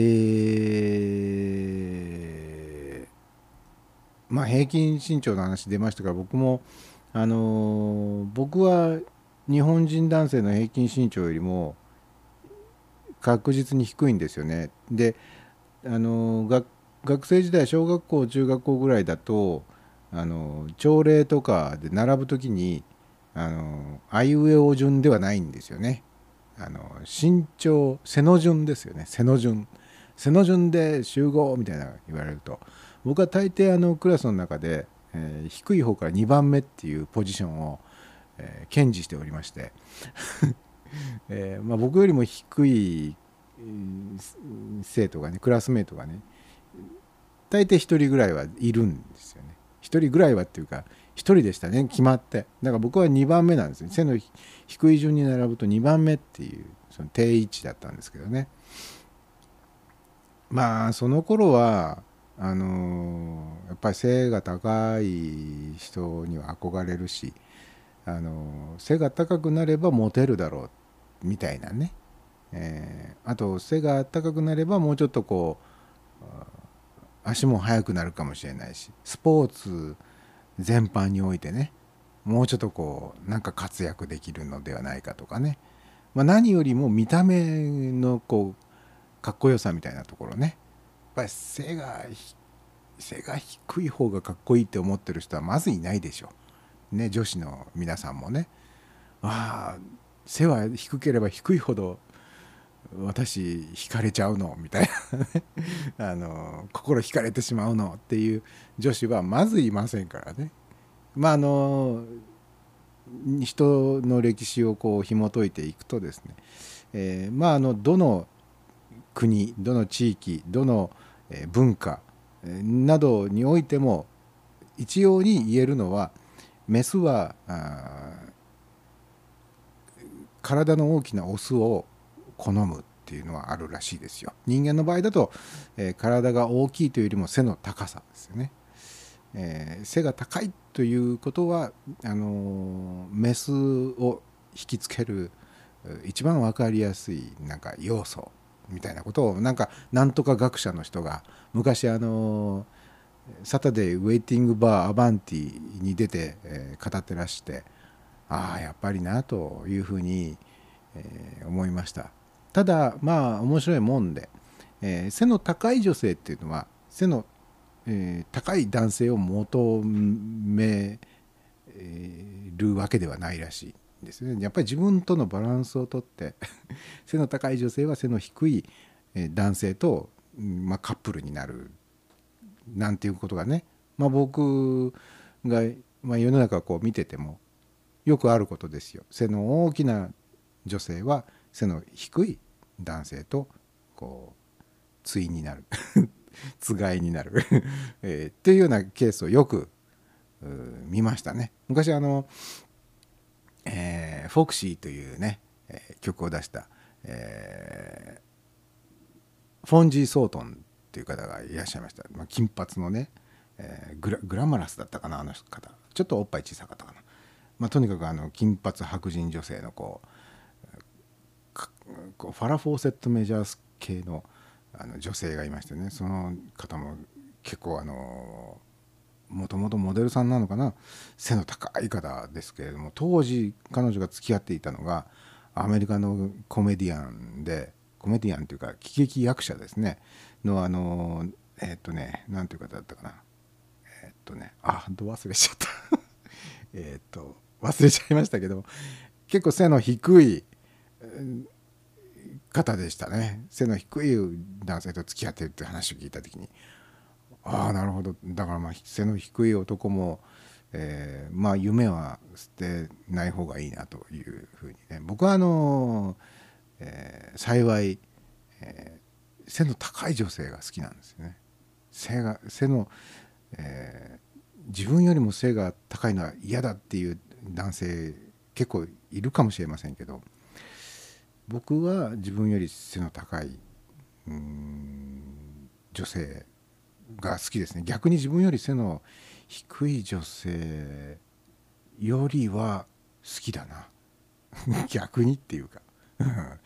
ーまあ平均身長の話出ましたから僕もあのー僕は日本人男性の平均身長よりも確実に低いんですよね。であの学生時代小学校中学校ぐらいだとあの朝礼とかで並ぶ時にあのあいうえお順ではないんですよね。あの身長背の順ですよね背の順背の順で集合みたいな言われると僕は大抵あのクラスの中で、えー低い方から2番目っていうポジションを、えー堅持しておりましてえーまあ、僕よりも低い生徒がねクラスメートがね大抵1人ぐらいはいるんですよね。1人ぐらいはっていうか1人でしたね決まって。だから僕は2番目なんですね背の低い順に並ぶと2番目っていうその定位置だったんですけどね。まあその頃はあのやっぱり背が高い人には憧れるしあの背が高くなればモテるだろう。っみたいなね、えーあと背が高くなればもうちょっとこう足も速くなるかもしれないしスポーツ全般においてねもうちょっとこうなんか活躍できるのではないかとかね、まあ、何よりも見た目のこうかっこよさみたいなところね。やっぱり背が背が低い方がかっこいいって思ってる人はまずいないでしょ。うね女子の皆さんもね。ああ背は低ければ低いほど私惹かれちゃうのみたいな。あの心惹かれてしまうのっていう女子はまずいませんからね。まああの人の歴史をこう紐解いていくとですね、えーまああのどの国どの地域どの文化などにおいても一様に言えるのはメスはあ体の大きなオスを好むっていうのはあるらしいですよ。人間の場合だと、えー体が大きいというよりも背の高さですよね。えー背が高いということはあのーメスを引きつける一番わかりやすいなんか要素みたいなことをなんかなんとか学者の人が昔あのサタデーウェイティングバーアバンティに出て、えー語ってらしてああやっぱりなというふうに、えー思いました。ただまあ面白いもんで、えー背の高い女性っていうのは背の、えー高い男性を求めるわけではないらしいんですね。やっぱり自分とのバランスをとって 背の高い女性は背の低いえ男性と、まあ、カップルになるなんていうことがね、まあ、僕が、まあ、世の中をこう見ててもよくあることですよ。背の大きな女性は背の低い男性とこう対になる。つがいになる、えーっていうようなケースをよく見ましたね。昔あの、えーフォクシーというね、えー曲を出した、えーフォンジー・ソートンっていう方がいらっしゃいました、まあ、金髪のね、えーグラグラマラスだったかなあの方。ちょっとおっぱい小さかったかな、まあ、とにかくあの金髪白人女性のこうファラ・フォーセット・メジャース系のあの女性がいましてねその方も結構あのもともとモデルさんなのかな背の高い方ですけれども当時彼女が付き合っていたのがアメリカのコメディアンでコメディアンというか喜劇役者ですね。のあのえっとね何ていう方だったかな。えっとねあど忘れしちゃった。えっと忘れちゃいましたけど結構背の低い方でしたね。背の低い男性と付き合ってるって話を聞いた時にああなるほど。だからまあ背の低い男も、えーまあ夢は捨てない方がいいなというふうにね。僕はあの、えー幸い、えー背の高い女性が好きなんですよね。背が背の、えー自分よりも背が高いのは嫌だっていう男性結構いるかもしれませんけど僕は自分より背の高い女性が好きですね。逆に自分より背の低い女性よりは好きだな。逆にっていうか。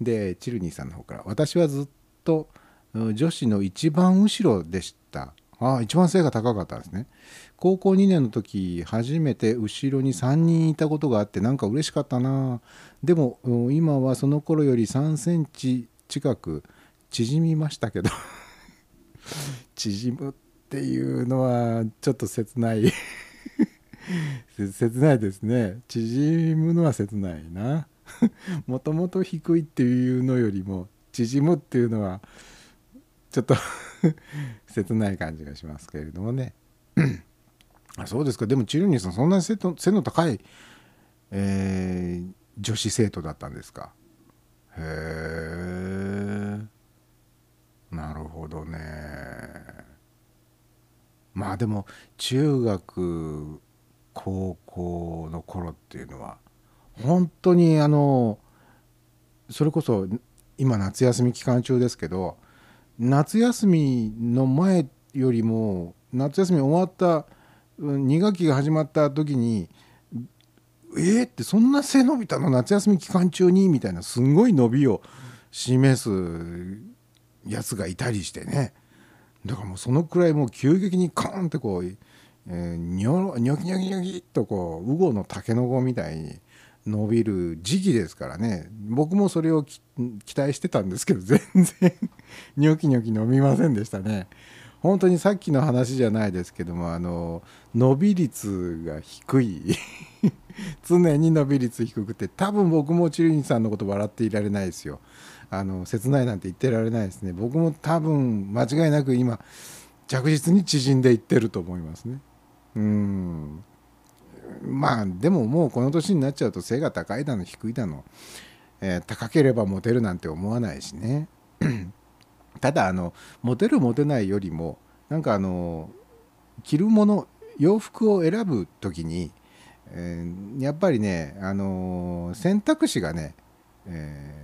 でチルニーさんの方から私はずっと女子の一番後ろでした。ああ一番背が高かったんですね。高校2年の時初めて後ろに3人いたことがあってなんか嬉しかったな。でも今はその頃より3センチ近く縮みましたけど。縮むっていうのはちょっと切ない。切ないですね。縮むのは切ないな。もともと低いっていうのよりも縮むっていうのはちょっと切ない感じがしますけれどもね。あそうですか。でもチルニーさんそんなに背の高い、えー女子生徒だったんですか？へえなるほどね。まあでも中学高校の頃っていうのは本当にあのそれこそ今夏休み期間中ですけど夏休みの前よりも夏休み終わった2学期が始まった時にえー、ってそんな背伸びたの夏休み期間中にみたいなすごい伸びを示すやつがいたりしてねだからもうそのくらいもう急激にカーンってこう、えー、にょニョキニョキニョキっとこうウゴのタケノコみたいに伸びる時期ですからね僕もそれを期待してたんですけど全然ニョキニョキ伸びませんでしたね。本当にさっきの話じゃないですけどもあの伸び率が低い。常に伸び率低くて多分僕もチルニさんのこと笑っていられないですよ。あの切ないなんて言ってられないですね。僕も多分間違いなく今着実に縮んでいってると思いますね。うん。まあでももうこの年になっちゃうと背が高いだの低いだの、えー高ければモテるなんて思わないしね。ただあのモテるモテないよりもなんかあの着るもの洋服を選ぶ時に、えーやっぱりねあの選択肢がね、えー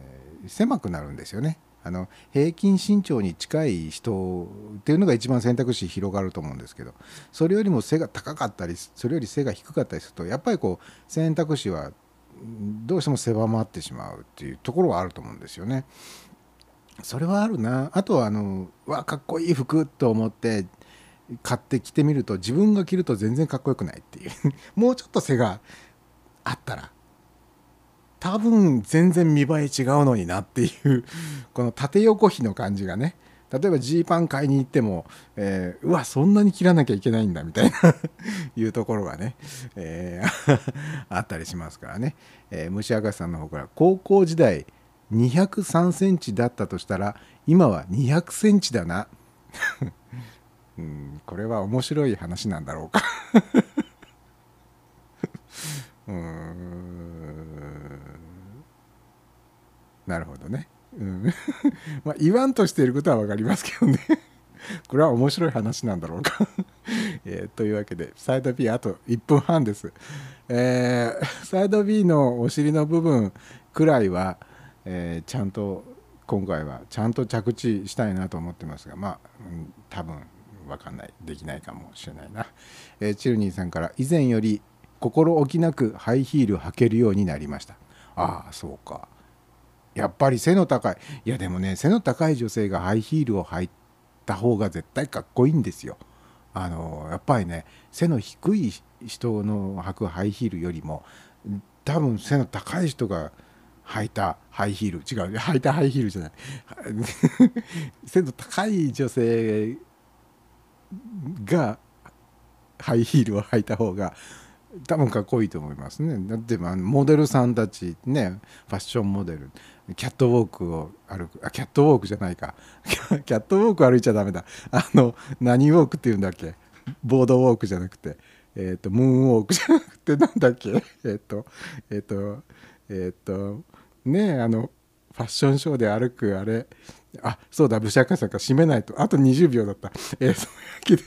狭くなるんですよね。あの平均身長に近い人っていうのが一番選択肢広がると思うんですけどそれよりも背が高かったりそれより背が低かったりするとやっぱりこう選択肢はどうしても狭まってしまうっていうところはあると思うんですよね。それはあるな。あとはあのわかっこいい服と思って買って着てみると自分が着ると全然かっこよくないっていう。もうちょっと背があったら多分全然見栄え違うのになっていうこの縦横比の感じがね。例えばジーパン買いに行っても、えーうわそんなに切らなきゃいけないんだみたいな いうところがね、えー あったりしますからね、えー虫明石さんの方から高校時代203センチだったとしたら今は200センチだな。うんこれは面白い話なんだろうか。うん。なるほどね、うん、まあ言わんとしていることは分かりますけどね。これは面白い話なんだろうか、えーというわけでサイド B あと1分半です、えーサイド B のお尻の部分くらいは、えーちゃんと今回はちゃんと着地したいなと思ってますがまあ、うん多分分かんないできないかもしれないな、えーチルニーさんから以前より心置きなくハイヒール履けるようになりました。ああそうか。やっぱり背の高い。いやでもね背の高い女性がハイヒールを履いた方が絶対かっこいいんですよ。あのやっぱりね背の低い人の履くハイヒールよりも多分背の高い人が履いたハイヒール。違う。履いたハイヒールじゃない。背の高い女性がハイヒールを履いた方が多分かっこいいと思いますね。だってモデルさんたちねファッションモデル。キャットウォークを歩く。あキャットウォークじゃないか。キャットウォーク歩いちゃダメだ。あの何ウォークっていうんだっけ？ボードウォークじゃなくて。えっ、とムーンウォークじゃなくてなんだっけ？えっ、とえっ、とえっ、とねあのファッションショーで歩くあれあそうだ武者家さんから締めないと。あと20秒だった。えー、そういうわけで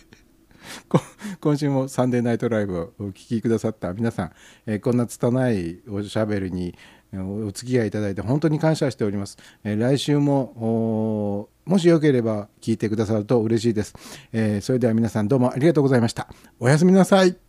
今週もサンデーナイトライブをお聴きくださった。皆さん、えーこんな拙いおしゃべりにお付き合いいただいて本当に感謝しております、えー来週ももしよければ聞いてくださると嬉しいです、えそれでは皆さんどうもありがとうございました。おやすみなさい。